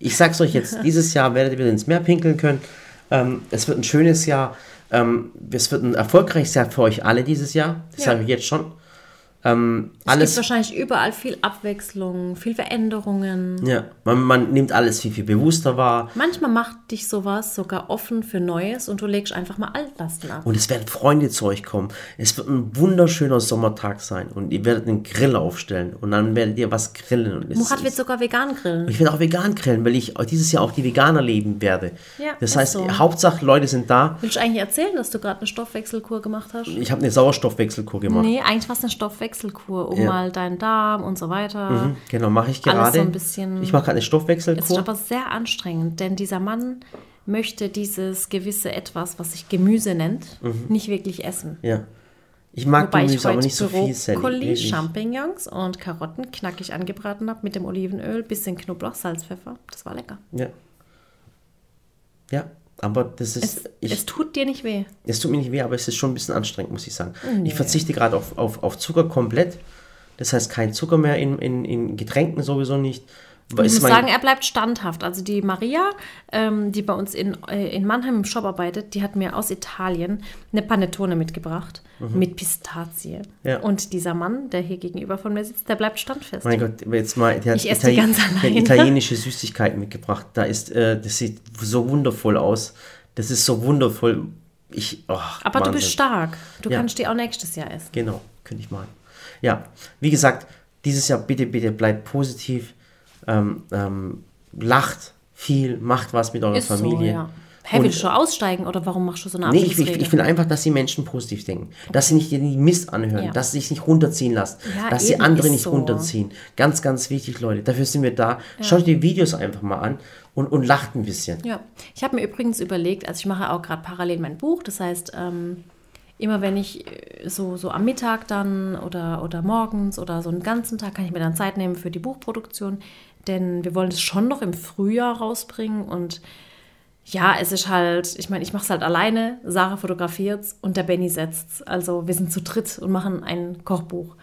Ich sag's euch jetzt, dieses Jahr werdet ihr wieder ins Meer pinkeln können. Ähm, es wird ein schönes Jahr. Ähm, es wird ein erfolgreiches Jahr für euch alle dieses Jahr. Das Ja. sage ich jetzt schon. Ähm, es gibt alles. wahrscheinlich überall viel Abwechslung, viel Veränderungen. Ja, man, man nimmt alles viel, viel bewusster wahr. Manchmal macht dich sowas sogar offen für Neues und du legst einfach mal Altlasten ab. Und es werden Freunde zu euch kommen. Es wird ein wunderschöner Sommertag sein. Und ihr werdet einen Grill aufstellen. Und dann werdet ihr was grillen. Und es Murat wird sogar vegan grillen. Ich werde auch vegan grillen, weil ich dieses Jahr auch die Veganer leben werde. Ja, das heißt, so. Hauptsache Leute sind da. Willst du eigentlich erzählen, dass du gerade eine Stoffwechselkur gemacht hast? Ich habe eine Sauerstoffwechselkur gemacht. Nee, eigentlich war es eine Stoffwechselkur, um Ja. mal deinen Darm und so weiter. Genau, mache ich Alles gerade. so ein bisschen- ich mache gerade eine Es ist Stoffwechselkur. aber sehr anstrengend, denn dieser Mann möchte dieses gewisse Etwas, was sich Gemüse nennt, nicht wirklich essen. Ja. Ich mag Wobei ich Gemüse, aber heute nicht so viel. Brokkoli. Champignons und Karotten knackig angebraten habe mit dem Olivenöl, bisschen Knoblauch, Salz, Pfeffer. Das war lecker. Ja. Ja, aber das ist. Es, ich, es tut dir nicht weh. Es tut mir nicht weh, aber es ist schon ein bisschen anstrengend, muss ich sagen. Ich verzichte gerade auf, auf, auf Zucker komplett. Das heißt, kein Zucker mehr in, in, in Getränken sowieso nicht. Ich muss sagen, er bleibt standhaft. Also die Maria, ähm, die bei uns in, äh, in Mannheim im Shop arbeitet, die hat mir aus Italien eine Panettone mitgebracht mit Pistazie. Mhm. Ja. Und dieser Mann, der hier gegenüber von mir sitzt, der bleibt standfest. Mein Gott, jetzt mal, der hat, Ich esse die italienische Süßigkeiten mitgebracht. Da ist, äh, das sieht so wundervoll aus. Das ist so wundervoll. Ich, oh, Aber du Wahnsinn. bist stark. Du Ja. kannst die auch nächstes Jahr essen. Genau, könnte ich machen. Ja, wie gesagt, dieses Jahr bitte, bitte bleibt positiv. Ähm, ähm, lacht viel, macht was mit eurer Ist Familie. so, ja. Hä, willst du aussteigen oder warum machst du so eine Nee, ich, ich, ich will einfach, dass die Menschen positiv denken. Dass sie nicht den Mist anhören, Ja. dass sie sich nicht runterziehen lassen, Ja, dass sie andere nicht so. runterziehen. Ganz, ganz wichtig, Leute. Dafür sind wir da. Schaut die Videos einfach mal an und, und lacht ein bisschen. Ja, ich habe mir übrigens überlegt, also ich mache auch gerade parallel mein Buch, das heißt, ähm, immer wenn ich äh, so, so am Mittag dann oder, oder morgens oder so einen ganzen Tag kann ich mir dann Zeit nehmen für die Buchproduktion, denn wir wollen es schon noch im Frühjahr rausbringen und ja, es ist halt, ich meine, ich mache es halt alleine, Sarah fotografiert und der Benny setzt Also wir sind zu dritt und machen ein Kochbuch.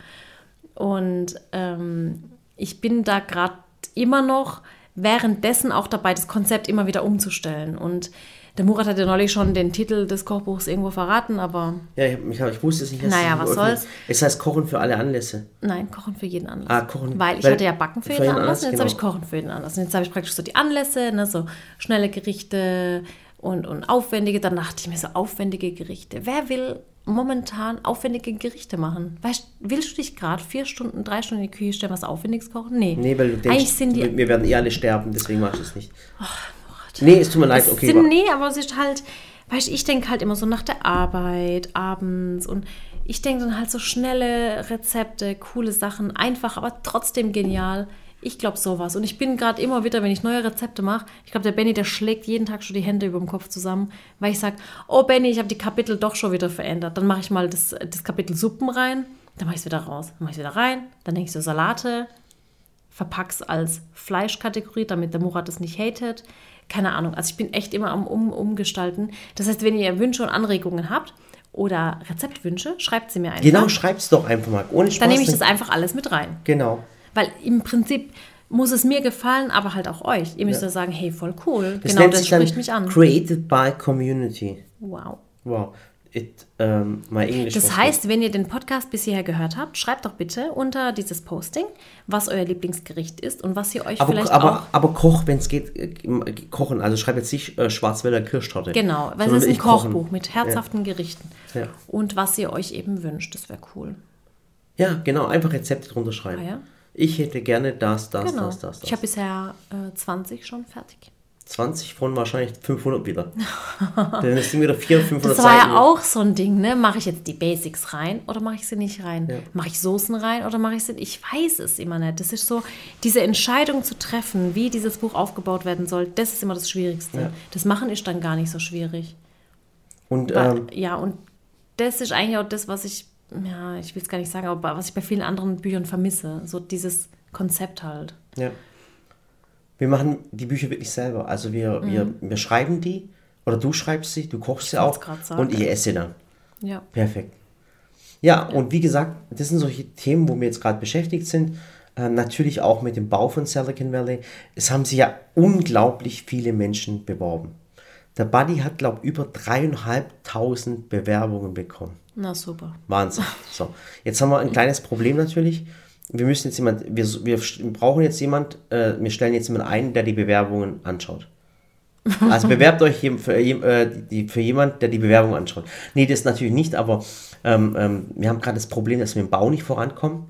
Und ähm, ich bin da gerade immer noch währenddessen auch dabei, das Konzept immer wieder umzustellen. Und der Murat hat ja neulich schon den Titel des Kochbuchs irgendwo verraten, aber Ja, ich, ich, ich wusste es nicht. Naja, was soll's. Es heißt Kochen für alle Anlässe. nein, Kochen für jeden Anlass. Ah, Kochen- Weil ich weil- hatte ja Backen für jeden jeden Anlass und jetzt Anlass, habe ich genau. Kochen für jeden Anlass. Und jetzt habe ich praktisch so die Anlässe, ne, so schnelle Gerichte und, und aufwendige. Dann dachte ich mir so, aufwendige Gerichte. Wer will momentan aufwendige Gerichte machen? Weißt, willst du dich gerade vier Stunden, drei Stunden in die Küche stellen, was Aufwendiges kochen? Nee. Nee, weil du denkst, Eigentlich sind die wir, wir werden eh alle sterben, deswegen machst du es nicht. Nee, es tut mir leid, okay. sind, nee, aber es ist halt, weißt du, ich denke halt immer so nach der Arbeit, abends und ich denke dann halt so schnelle Rezepte, coole Sachen, einfach, aber trotzdem genial. Ich glaube sowas. Und ich bin gerade immer wieder, wenn ich neue Rezepte mache, ich glaube, der Benny, der schlägt jeden Tag schon die Hände über dem Kopf zusammen, weil ich sage, oh Benny, ich habe die Kapitel doch schon wieder verändert. Dann mache ich mal das, das Kapitel Suppen rein, dann mache ich es wieder raus. Dann mache ich es wieder rein, dann denke ich so Salate, verpack's als Fleischkategorie, damit der Murat es nicht hatet. Keine Ahnung. Also ich bin echt immer am um Umgestalten. Das heißt, wenn ihr Wünsche und Anregungen habt oder Rezeptwünsche, schreibt sie mir einfach. Genau, schreib's doch einfach mal. Ohne Spaß. Dann nehme ich das einfach alles mit rein. Genau. Weil im Prinzip muss es mir gefallen, aber halt auch euch. Ihr müsst ja sagen, hey, voll cool. Das genau, das spricht mich an. Created by Community. Wow. Wow. It, ähm, my English Das heißt, wenn ihr den Podcast bis hierher gehört habt, schreibt doch bitte unter dieses Posting, was euer Lieblingsgericht ist und was ihr euch aber, vielleicht aber, auch aber Koch, wenn es geht, äh, kochen. Also schreib jetzt nicht äh, Schwarzwälder Kirschtorte. Genau, weil es ist ein ich kochen. Kochbuch mit herzhaften Gerichten. Ja. Und was ihr euch eben wünscht, das wäre cool. Ja, genau, einfach Rezepte drunter schreiben. Ah, ja? Ich hätte gerne das, das, Genau. das, das, das. Ich habe bisher äh, 20 schon fertig. 20 von wahrscheinlich 500 wieder. Dann ist Ding wieder 400, 500 Das war Seiten. ja auch so ein Ding, ne? Mache ich jetzt die Basics rein oder mache ich sie nicht rein? Ja. Mache ich Soßen rein oder mache ich sie Ich weiß es immer nicht. Das ist so, diese Entscheidung zu treffen, wie dieses Buch aufgebaut werden soll, das ist immer das Schwierigste. Ja. Das Machen ist dann gar nicht so schwierig. Und Weil- ähm, ja, und das ist eigentlich auch das, was ich, ja, ich will es gar nicht sagen, aber was ich bei vielen anderen Büchern vermisse. So dieses Konzept halt. ja. Wir machen die Bücher wirklich selber. Also wir, wir, wir schreiben die, oder du schreibst sie, du kochst sie Mhm. auch und ich esse sie dann. Ja. Perfekt. Ja, und wie gesagt, das sind solche Themen, wo wir jetzt gerade beschäftigt sind. Äh, natürlich auch mit dem Bau von Silicon Valley. Es haben sich ja unglaublich viele Menschen beworben. Der Buddy hat, glaube ich, über dreieinhalbtausend Bewerbungen bekommen. Na super. Wahnsinn. So, jetzt haben wir ein kleines Problem natürlich. Wir müssen jetzt jemand, wir, wir brauchen jetzt jemand, äh, wir stellen jetzt jemanden ein, der die Bewerbungen anschaut. Also bewerbt euch für, äh, die, für jemand, der die Bewerbung anschaut. Nee, das natürlich nicht, aber ähm, ähm, wir haben gerade das Problem, dass wir im Bau nicht vorankommen,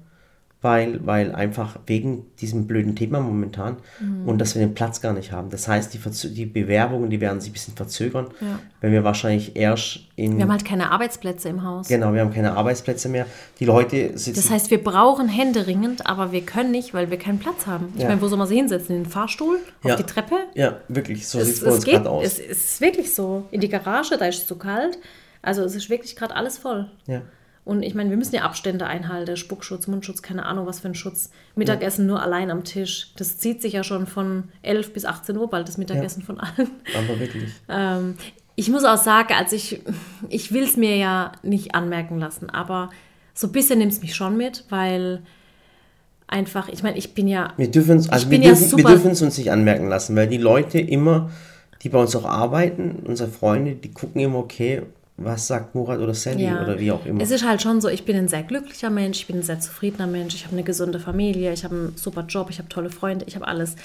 weil, weil einfach wegen diesem blöden Thema momentan und dass wir den Platz gar nicht haben. Das heißt, die, Verzö- die Bewerbungen, die werden sich ein bisschen verzögern, Ja. wenn wir wahrscheinlich erst in... Wir haben halt keine Arbeitsplätze im Haus. Genau, wir haben keine Arbeitsplätze mehr. Die Leute sitzen. Das heißt, wir brauchen händeringend, aber wir können nicht, weil wir keinen Platz haben. Ich Ja. meine, wo soll man sie hinsetzen? In den Fahrstuhl? Auf Ja. die Treppe? ja, wirklich, so sieht Es, bei uns gerade aus. es, es ist wirklich so. In die Garage, da ist es zu kalt. Also es ist wirklich gerade alles voll. ja. Und ich meine, wir müssen ja Abstände einhalten, Spuckschutz, Mundschutz, keine Ahnung, was für ein Schutz. Mittagessen nur allein am Tisch. Das zieht sich ja schon von 11 bis 18 Uhr bald, das Mittagessen von allen. Aber wirklich. Ähm, ich muss auch sagen, also ich, ich will es mir ja nicht anmerken lassen, aber so ein bisschen nimmt es mich schon mit, weil einfach, ich meine, ich bin ja, Wir dürfen es also wir ja wir uns nicht anmerken lassen, weil die Leute immer, die bei uns auch arbeiten, unsere Freunde, die gucken immer, okay, was sagt Murat oder Sally ja, oder wie auch immer. es ist halt schon so, ich bin ein sehr glücklicher Mensch, ich bin ein sehr zufriedener Mensch, ich habe eine gesunde Familie, ich habe einen super Job, ich habe tolle Freunde, ich habe alles.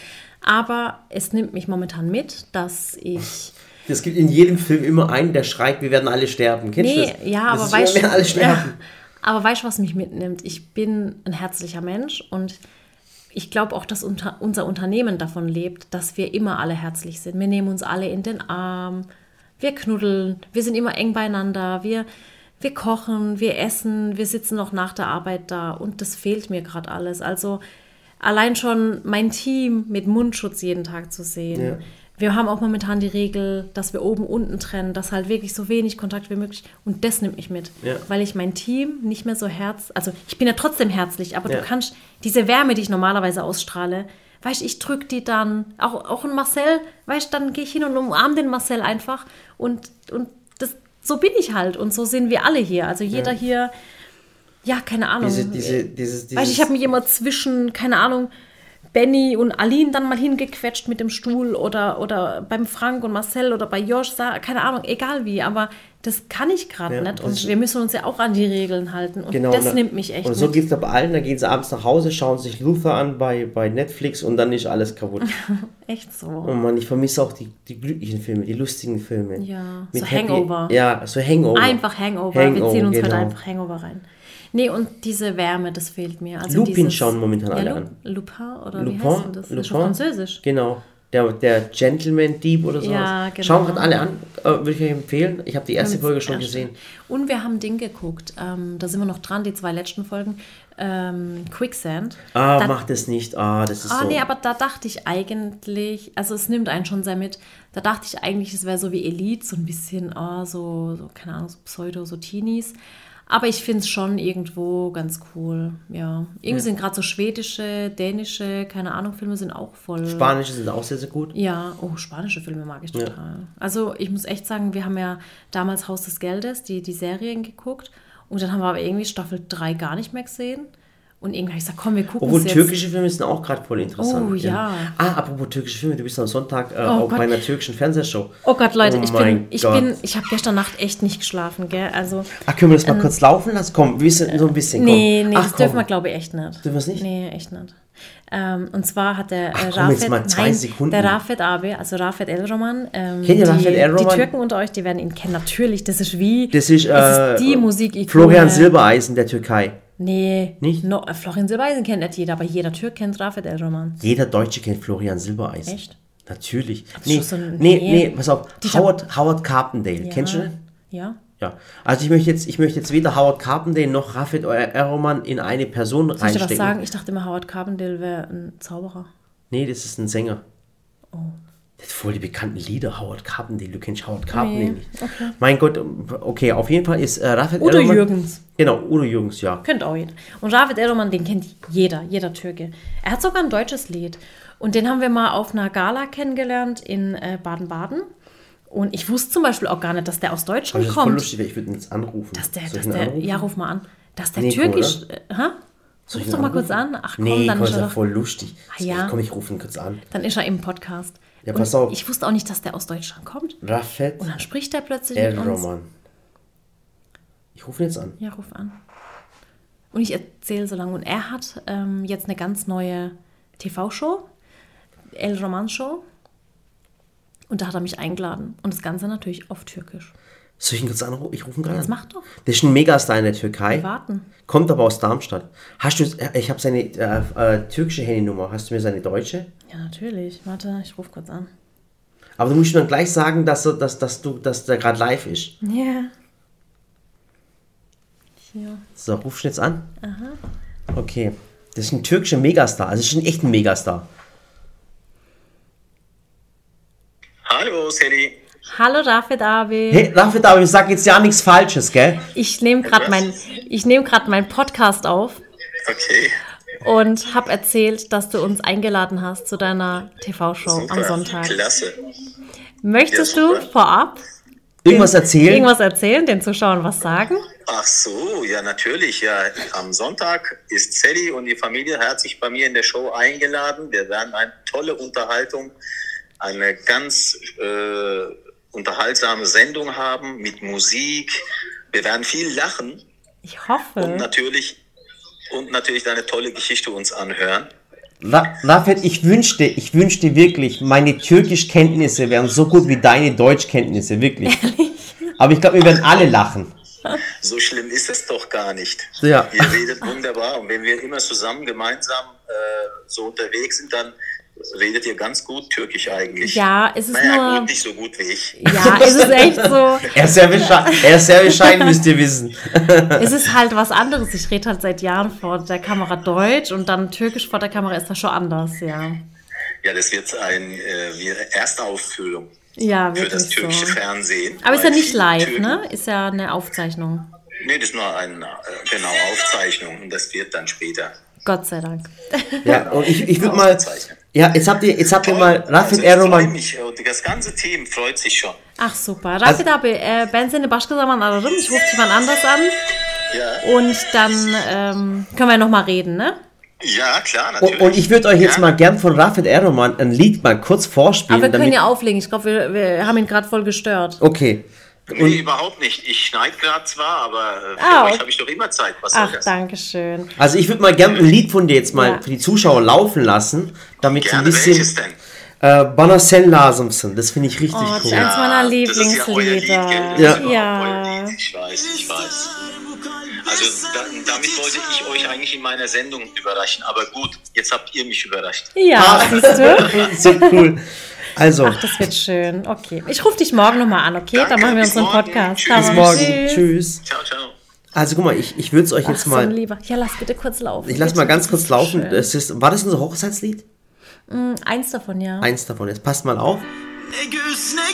Aber es nimmt mich momentan mit, dass ich Es gibt in jedem Film immer einen, der schreit, wir werden alle sterben. Kennst du Nee, das? ja, das aber weißt werden alle ja, sterben. aber weißt du, was mich mitnimmt? Ich bin ein herzlicher Mensch und ich glaube auch, dass unser Unternehmen davon lebt, dass wir immer alle herzlich sind. Wir nehmen uns alle in den Arm, wir knuddeln, wir sind immer eng beieinander, wir, wir kochen, wir essen, wir sitzen noch nach der Arbeit da und das fehlt mir gerade alles. Also allein schon mein Team mit Mundschutz jeden Tag zu sehen. Ja. Wir haben auch momentan die Regel, dass wir oben unten trennen, dass halt wirklich so wenig Kontakt wie möglich. Und das nimmt mich mit, Ja. weil ich mein Team nicht mehr so herz, also ich bin ja trotzdem herzlich, aber Ja. du kannst diese Wärme, die ich normalerweise ausstrahle, weißt, ich drück die dann, auch, auch ein Marcel, weißt, dann gehe ich hin und umarme den Marcel einfach und, und das, so bin ich halt und so sind wir alle hier. Also jeder Ja. hier, ja, keine Ahnung. Diese, diese, dieses, dieses, Weißt, du, ich habe mich immer zwischen, keine Ahnung, Benny und Aline dann mal hingequetscht mit dem Stuhl oder, oder beim Frank und Marcel oder bei Josh, keine Ahnung, egal wie, aber das kann ich gerade Ja, nicht und wir müssen uns ja auch an die Regeln halten und Genau, das und- nimmt mich echt Und so geht es aber allen, da gehen sie abends nach Hause, schauen sich Luther an bei, bei Netflix und dann ist alles kaputt. Echt so. Oh Mann, ich vermisse auch die, die glücklichen Filme, die lustigen Filme. Ja, Mit so Hangover. Ja, so Hangover. Einfach Hangover. wir Hangover, ziehen uns heute genau. einfach Hangover rein. Nee, und diese Wärme, das fehlt mir. Also Lupin dieses, schauen momentan alle ja, an. Lu- Lupin oder wie Lupin, heißt denn das? Das ist Lupin. französisch. Genau. Der, der Gentleman Dieb oder sowas. Ja, genau. Schauen gerade alle an, äh, würde ich euch empfehlen. Ich habe die erste Folge schon gesehen. Und wir haben Ding geguckt. Ähm, da sind wir noch dran, die zwei letzten Folgen. Ähm, Quicksand. Ah, da, mach das nicht. Ah, das ist Ah, so. nee, aber da dachte ich eigentlich, also es nimmt einen schon sehr mit. Da dachte ich eigentlich, es wäre so wie Elite, so ein bisschen, ah, so, so, keine Ahnung, so Pseudo, so Teenies. Aber ich finde es schon irgendwo ganz cool. Ja. Irgendwie sind gerade so schwedische, dänische, keine Ahnung, Filme sind auch voll. Spanische sind auch sehr, sehr gut. Ja, oh, spanische Filme mag ich total. Also ich muss echt sagen, wir haben ja damals Haus des Geldes, die, die Serien geguckt. Und dann haben wir aber irgendwie Staffel 3 gar nicht mehr gesehen. Und irgendwie habe ich gesagt, komm, wir gucken Obwohl jetzt. türkische Filme sind auch gerade voll interessant. Oh, ja. Ah, apropos türkische Filme, du bist am Sonntag äh, Oh auch Gott. bei einer türkischen Fernsehshow. Oh Gott, Leute, Oh ich bin, ich Gott. bin, ich habe gestern Nacht echt nicht geschlafen, gell? Also, Ach, können wir das mal kurz laufen lassen? Komm, wir wissen so ein bisschen. Komm. Ähm, nee, nee, Ach, das komm. dürfen wir, glaube ich, echt nicht. Dürfen wir es nicht? Nee, echt nicht. Ähm, und zwar hat der äh, Ach, komm, jetzt mal zwei nein, Sekunden. der Rafet Abi, also Rafet El-Roman. Ähm, Kennt ihr die, Rafet El-Roman? Die Türken unter euch, die werden ihn kennen. Natürlich, das ist wie. Das ist, das äh, ist die Musik. Florian Silbereisen der Türkei. Nee. Nicht? No, äh, Florian Silbereisen kennt nicht jeder, aber jeder Türk kennt Rafet El-Roman. Jeder Deutsche kennt Florian Silbereisen. Echt? Natürlich. Nee, so ein- nee, nee. nee, pass auf. Die- Howard, Howard Carpendale. Kennst du den? Ja. Ja. Also ich möchte jetzt, ich möchte jetzt weder Howard Carpendale noch Raphael Erroman in eine Person Soll ich dir was reinstecken. sagen? Ich dachte immer, Howard Carpendale wäre ein Zauberer. Nee, das ist ein Sänger. Oh. Das voll die bekannten Lieder, Howard Carpendale. Du kennst Howard Carpendale Nee, nicht. okay. Mein Gott, okay, auf jeden Fall ist äh, Raphael Udo Erroman- Jürgens. Genau, Udo Jürgens, ja. Kennt auch jeder. Und David Edelmann, den kennt jeder, jeder Türke. Er hat sogar ein deutsches Lied. Und den haben wir mal auf einer Gala kennengelernt in äh, Baden-Baden. Und ich wusste zum Beispiel auch gar nicht, dass der aus Deutschland das ist voll kommt. lustig, ich würde ihn jetzt anrufen. Dass der, dass der, anrufen? ja, ruf mal an. Dass der Nico, türkisch. Äh, hä? Ruf doch mal kurz an. Ach komm, nee, dann komm, ist er doch, voll lustig. Ah, ja. Komm, ich rufe ihn kurz an. dann ist er im Podcast. Ja, pass auf. Ich wusste auch nicht, dass der aus Deutschland kommt. Raphael Und dann spricht er plötzlich mit uns. Erroman. Ich rufe ihn jetzt an. Ja, ruf an. Und ich erzähle so lange. Und er hat ähm, jetzt eine ganz neue TV-Show, El Roman Show. Und da hat er mich eingeladen. Und das Ganze natürlich auf Türkisch. Soll ich ihn kurz anrufen? Ich rufe ihn gerade an. mach doch. Der ist ein Megastar in der Türkei. Wir warten. Kommt aber aus Darmstadt. Hast du, ich habe seine äh, äh, türkische Handynummer. Hast du mir seine deutsche? Ja, natürlich. Warte, ich rufe kurz an. Aber du musst mir dann gleich sagen, dass, er- dass, dass, du, dass der gerade live ist. Ja. Hier. So, rufst du jetzt an? Okay. Das ist ein türkischer Megastar. Also, das ist ein echter Megastar. Hallo, Sally. Hallo David Abi. Hey, Rafet, aber ich sag jetzt ja nichts Falsches, gell? Ich nehme gerade mein, ich nehme gerade meinen Podcast auf Okay. Und habe erzählt, dass du uns eingeladen hast zu deiner TV-Show am. Sonntag. Klasse. Möchtest Ja, du vorab Irgendwas erzählen? irgendwas erzählen, den Zuschauern was sagen? Ach so, ja, natürlich. Ja, am Sonntag ist Sally und die Familie herzlich bei mir in der Show eingeladen. Wir werden eine tolle Unterhaltung, eine ganz äh, unterhaltsame Sendung haben mit Musik. Wir werden viel lachen Ich und hoffe. natürlich und natürlich deine tolle Geschichte uns anhören. Rafet, ich wünschte, ich wünschte wirklich, meine Türkischkenntnisse wären so gut wie deine Deutschkenntnisse, wirklich. Aber ich glaube, wir werden alle lachen. So schlimm ist es doch gar nicht. Ja. Ihr redet wunderbar und wenn wir immer zusammen gemeinsam äh, so unterwegs sind, dann redet ihr ganz gut Türkisch eigentlich. Ja, es ist naja, nur. gut, nicht so gut wie ich. Ja, es ist echt so. Er ist sehr bescheiden, er ist sehr bescheiden müsst ihr wissen. Es ist halt was anderes. Ich rede halt seit Jahren vor der Kamera Deutsch und dann Türkisch vor der Kamera ist das schon anders, ja. Ja, das wird eine äh, wie eine Erstaufführung Ja, für das türkische so. Fernsehen. Aber ist ja nicht live, Türken- ne? Ist ja eine Aufzeichnung. Nee, das ist nur eine äh, genau Aufzeichnung und das wird dann später. Gott sei Dank. Ja, und ich, ich würde mal. Ja, jetzt habt ihr, jetzt habt ihr mal Also ich freue Erroman. mich das ganze Team freut sich schon. Ach super. Rafid abi, e, ben seni başka zaman ararım. Ich rufe dich mal anders an. Ja, Und dann ähm, können wir nochmal reden, ne? ja klar, natürlich. Und, und ich würde euch jetzt Ja. mal gern von Rafet Erroman ein Lied mal kurz vorspielen. Aber wir können damit, ja auflegen. Ich glaube, wir, wir haben ihn gerade voll gestört. Okay. Nee, überhaupt nicht. Ich schneide gerade zwar, aber äh, für Ah, euch okay. habe ich doch immer Zeit. Was soll Ach, das? danke schön. Also ich würde mal gern ein Lied von dir jetzt mal Ja. für die Zuschauer laufen lassen, damit sie ein Gerne, welches bisschen. denn? Äh, Bana Sen lazımsın. Das finde ich richtig Oh, das ist cool. eins meiner das ist ja euer Lied, Lieblingslieder. Ja. Ja. Ich weiß, ich weiß. Also da, damit wollte ich euch eigentlich in meiner Sendung überraschen. Aber gut, jetzt habt ihr mich überrascht. Ja, siehst du? So cool. Also, Ach, das wird schön. Okay. Ich rufe dich morgen nochmal an, okay? Danke, Dann machen wir unseren morgen. Podcast. Tschüss. Bis morgen. Tschüss. Ciao, ciao. Also guck mal, ich, ich würde es euch Ach, jetzt so mal. Lieber. Ja, lass bitte kurz laufen. Ich lasse bitte. mal ganz kurz ist laufen. ist, war das unser Hochzeitslied? Eins davon, ja. Eins davon. Jetzt passt mal auf. Ne güz ne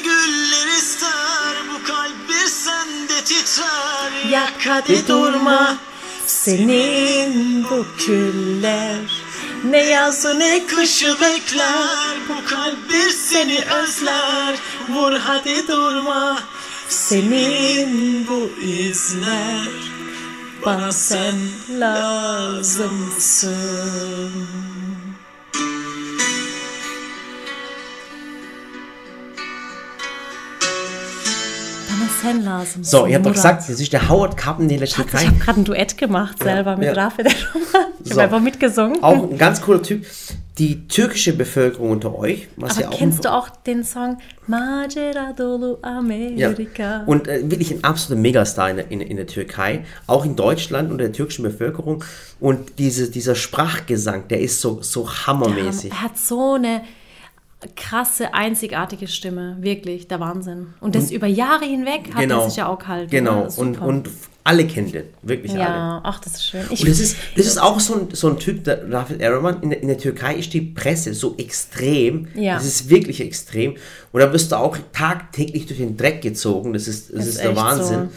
hadi durma senin bu küller Ne yazı ne kışı bekler Bu kalp bir seni özler. Vur hadi durma Senin bu izler. Bana sen lazımsın sen lazımsın So, ihr habt doch gesagt, das ist der Howard Carpendale der Schatz, ich habe gerade ein Duett gemacht selber mit ja. Rafe der Roman. Ich So. habe einfach mitgesungen. Auch ein ganz cooler Typ. Die türkische Bevölkerung unter euch, was Aber ja auch kennst du auch den Song Macera dolu Ja. Amerika? Und äh, wirklich ein absoluter Megastar in, der- in, in der Türkei, auch in Deutschland und der türkischen Bevölkerung. Und diese, dieser Sprachgesang, der ist so, so hammermäßig. Er hat so eine krasse, einzigartige Stimme. Wirklich, der Wahnsinn. Und das über Jahre hinweg hat Genau. er sich ja auch gehalten. Genau. Das Und, und alle kennen den. Wirklich alle. ja, ach, das ist schön. Ich, Und das ist, das ist auch so ein, so ein Typ, der Rafet Erroman, in, der- in der Türkei ist die Presse so extrem. Ja. Das ist wirklich extrem. Und da wirst du auch tagtäglich durch den Dreck gezogen. Das ist, das Ist ist, der Wahnsinn.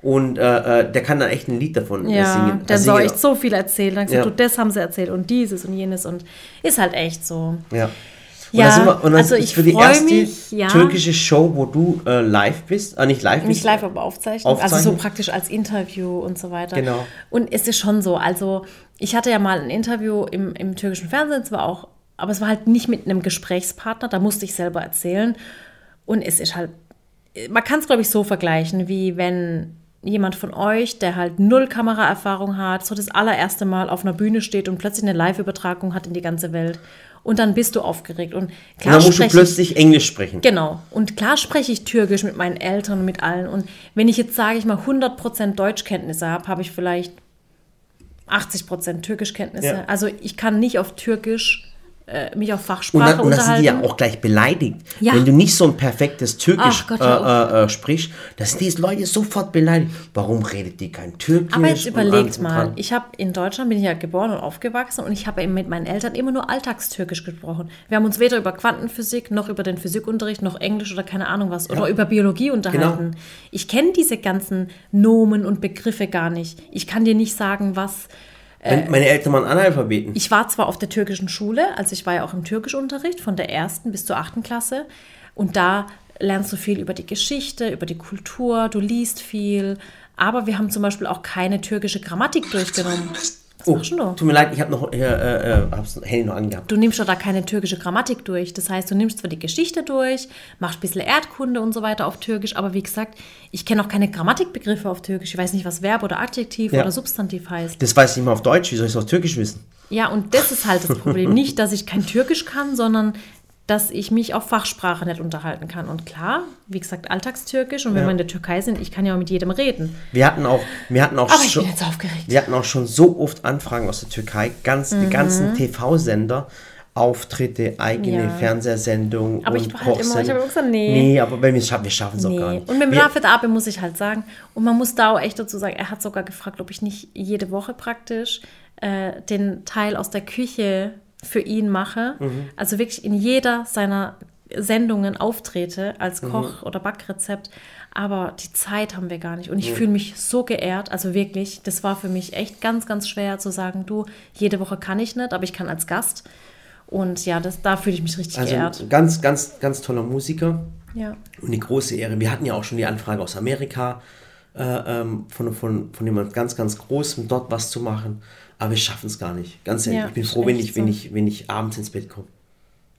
Und äh, äh, der kann dann echt ein Lied davon äh, ja, singen. der Also soll echt so viel erzählen. Dann gesagt, Ja. du, das haben sie erzählt und dieses und jenes und ist halt echt so. Ja. Ja, wir, also ich für die freu erste mich, ja. türkische Show, wo du äh, live bist, äh, nicht live bist. Nicht live, aber Aufzeichnung. Also so praktisch als Interview und so weiter. Genau. Und es ist schon so, also ich hatte ja mal ein Interview im, im türkischen Fernsehen, zwar auch, aber es war halt nicht mit einem Gesprächspartner, da musste ich selber erzählen. Und es ist halt, man kann es glaube ich so vergleichen, wie wenn jemand von euch, der halt null Kameraerfahrung hat, so das allererste Mal auf einer Bühne steht und plötzlich eine Live-Übertragung hat in die ganze Welt. Und dann bist du aufgeregt. Und Und klar dann musst du plötzlich Englisch sprechen. Genau. Und klar spreche ich Türkisch mit meinen Eltern und mit allen. Und wenn ich jetzt, sage ich mal, 100% Deutschkenntnisse habe, habe ich vielleicht 80% Türkischkenntnisse. Ja. Also ich kann nicht auf Türkisch mich auf Und Fachsprache dann, und dann sind die unterhalten. ja auch gleich beleidigt. Ja. Wenn du nicht so ein perfektes Türkisch Gott, äh, äh, äh, sprichst, dann sind diese Leute sofort beleidigt. Warum redet die kein Türkisch? Aber jetzt und überlegt und mal, ich habe in Deutschland bin ich ja geboren und aufgewachsen und ich habe eben mit meinen Eltern immer nur Alltagstürkisch gesprochen. Wir haben uns weder über Quantenphysik noch über den Physikunterricht noch Englisch oder keine Ahnung was oder über Biologie unterhalten. Genau. Ich kenne diese ganzen Nomen und Begriffe gar nicht. Ich kann dir nicht sagen, was Meine, meine Eltern waren Analphabeten. Ich war zwar auf der türkischen Schule, also ich war ja auch im Türkischunterricht von der ersten bis zur achten Klasse und da lernst du viel über die Geschichte, über die Kultur, du liest viel, aber wir haben zum Beispiel auch keine türkische Grammatik durchgenommen. Was oh, machst du denn? tut mir leid, ich habe noch, äh, äh, hab's Handy noch angehabt. Du nimmst doch da keine türkische Grammatik durch. Das heißt, du nimmst zwar die Geschichte durch, machst ein bisschen Erdkunde und so weiter auf Türkisch, aber wie gesagt, ich kenne auch keine Grammatikbegriffe auf Türkisch. Ich weiß nicht, was Verb oder Adjektiv Ja. oder Substantiv heißt. Das weiß ich nicht mal auf Deutsch, wie soll ich es auf Türkisch wissen? Ja, und das ist halt das Problem. Nicht, dass ich kein Türkisch kann, sondern dass ich mich auf Fachsprache nicht unterhalten kann. Und klar, wie gesagt, Alltagstürkisch. Und wenn Ja. wir in der Türkei sind, ich kann ja auch mit jedem reden. Wir hatten auch, wir hatten auch schon, wir hatten auch schon so oft Anfragen aus der Türkei, ganz, Mhm. die ganzen TV-Sender, Auftritte, eigene Ja. Fernsehsendungen Aber und ich war halt immer- ich habe immer gesagt, nee. Nee, aber wenn wir es schaffen, wir schaffen es auch gar Nee. nicht. Und mit dem Rafet Abe muss ich halt sagen, und man muss da auch echt dazu sagen, er hat sogar gefragt, ob ich nicht jede Woche praktisch äh, den Teil aus der Küche für ihn mache. Mhm. Also wirklich in jeder seiner Sendungen auftrete als Mhm. Koch- oder Backrezept. Aber die Zeit haben wir gar nicht. Und ich Mhm. fühle mich so geehrt. Also wirklich, das war für mich echt ganz, ganz schwer zu sagen, du, jede Woche kann ich nicht, aber ich kann als Gast. Und ja, das, da fühle ich mich richtig also geehrt. ganz, ganz, ganz toller Musiker. Ja. Und eine große Ehre. Wir hatten ja auch schon die Anfrage aus Amerika, äh, ähm, von, von, von jemand ganz, ganz Großem, dort was zu machen. Aber wir schaffen es gar nicht. Ganz ehrlich, Ja, ich bin froh, wenn ich, wenn, so. ich, wenn ich abends ins Bett komme.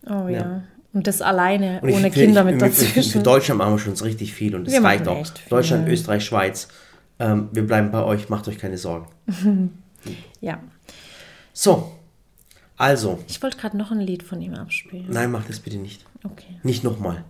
Oh ja. Ja. Und das alleine, Und ich ohne finde, Kinder ich, mit für- Für dazwischen. Deutschland machen wir schon richtig viel und das Wir reicht auch. Deutschland, Österreich, Schweiz. Ähm, wir bleiben bei euch, macht euch keine Sorgen. Ja. So, also, Ich wollte gerade noch ein Lied von ihm abspielen. nein, mach das bitte nicht. Okay. Nicht nochmal.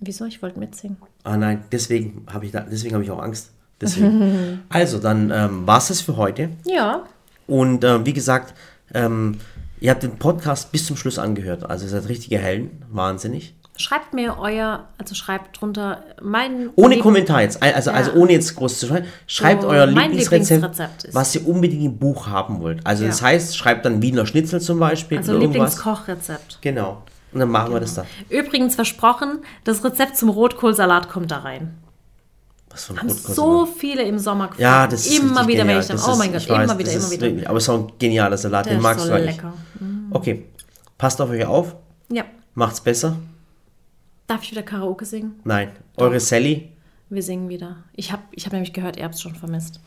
Wieso? Ich wollte mitsingen. Ah nein, deswegen habe ich, da- deswegen hab ich auch Angst. Deswegen. also, dann ähm, war es das für heute. Ja. Und äh, wie gesagt, ähm, ihr habt den Podcast bis zum Schluss angehört. Also ihr seid richtige Helden. Wahnsinnig. Schreibt mir euer, also schreibt drunter mein. Ohne Lieb- Kommentar jetzt. Also, Ja. also ohne jetzt groß zu schreiben. Schreibt So, euer mein Lieblingsrezept, Lieblingsrezept was ihr unbedingt im Buch haben wollt. Also das Ja. heißt, schreibt dann Wiener Schnitzel zum Beispiel. Also. Lieblingskochrezept. Genau. Und dann machen wir das dann. Übrigens versprochen, das Rezept zum Rotkohlsalat kommt da rein. Was von Haben Rotkohl- so viele im Sommer gefragt. Ja, das ist Immer wieder, wenn genial. ich dann, Das oh ist- mein Gott, ich weiß, immer wieder, immer wieder. Wirklich, aber es ist auch ein genialer Salat, Der den ist magst so du eigentlich. lecker. Okay, passt auf euch auf, Ja. macht's besser. Darf ich wieder Karaoke singen? Nein, eure Sally. Wir singen wieder. Ich habe ich hab nämlich gehört, ihr habt es schon vermisst.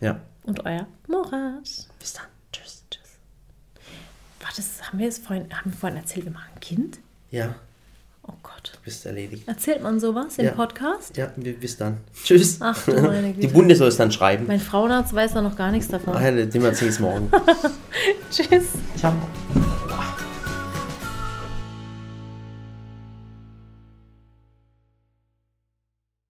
Ja, Und euer Morat. bis dann. Tschüss. Tschüss. War das, haben wir es vorhin, haben wir vorhin erzählt, wir machen ein Kind? Ja, Oh Gott. bist erledigt. Erzählt man sowas im Ja. Podcast? Ja, bis dann. Tschüss. Ach du meine Die Güte. Bunde soll es dann schreiben. Mein Frauenarzt weiß da noch gar nichts davon. Ja, dem erzähl ich's morgen. Tschüss. Ciao.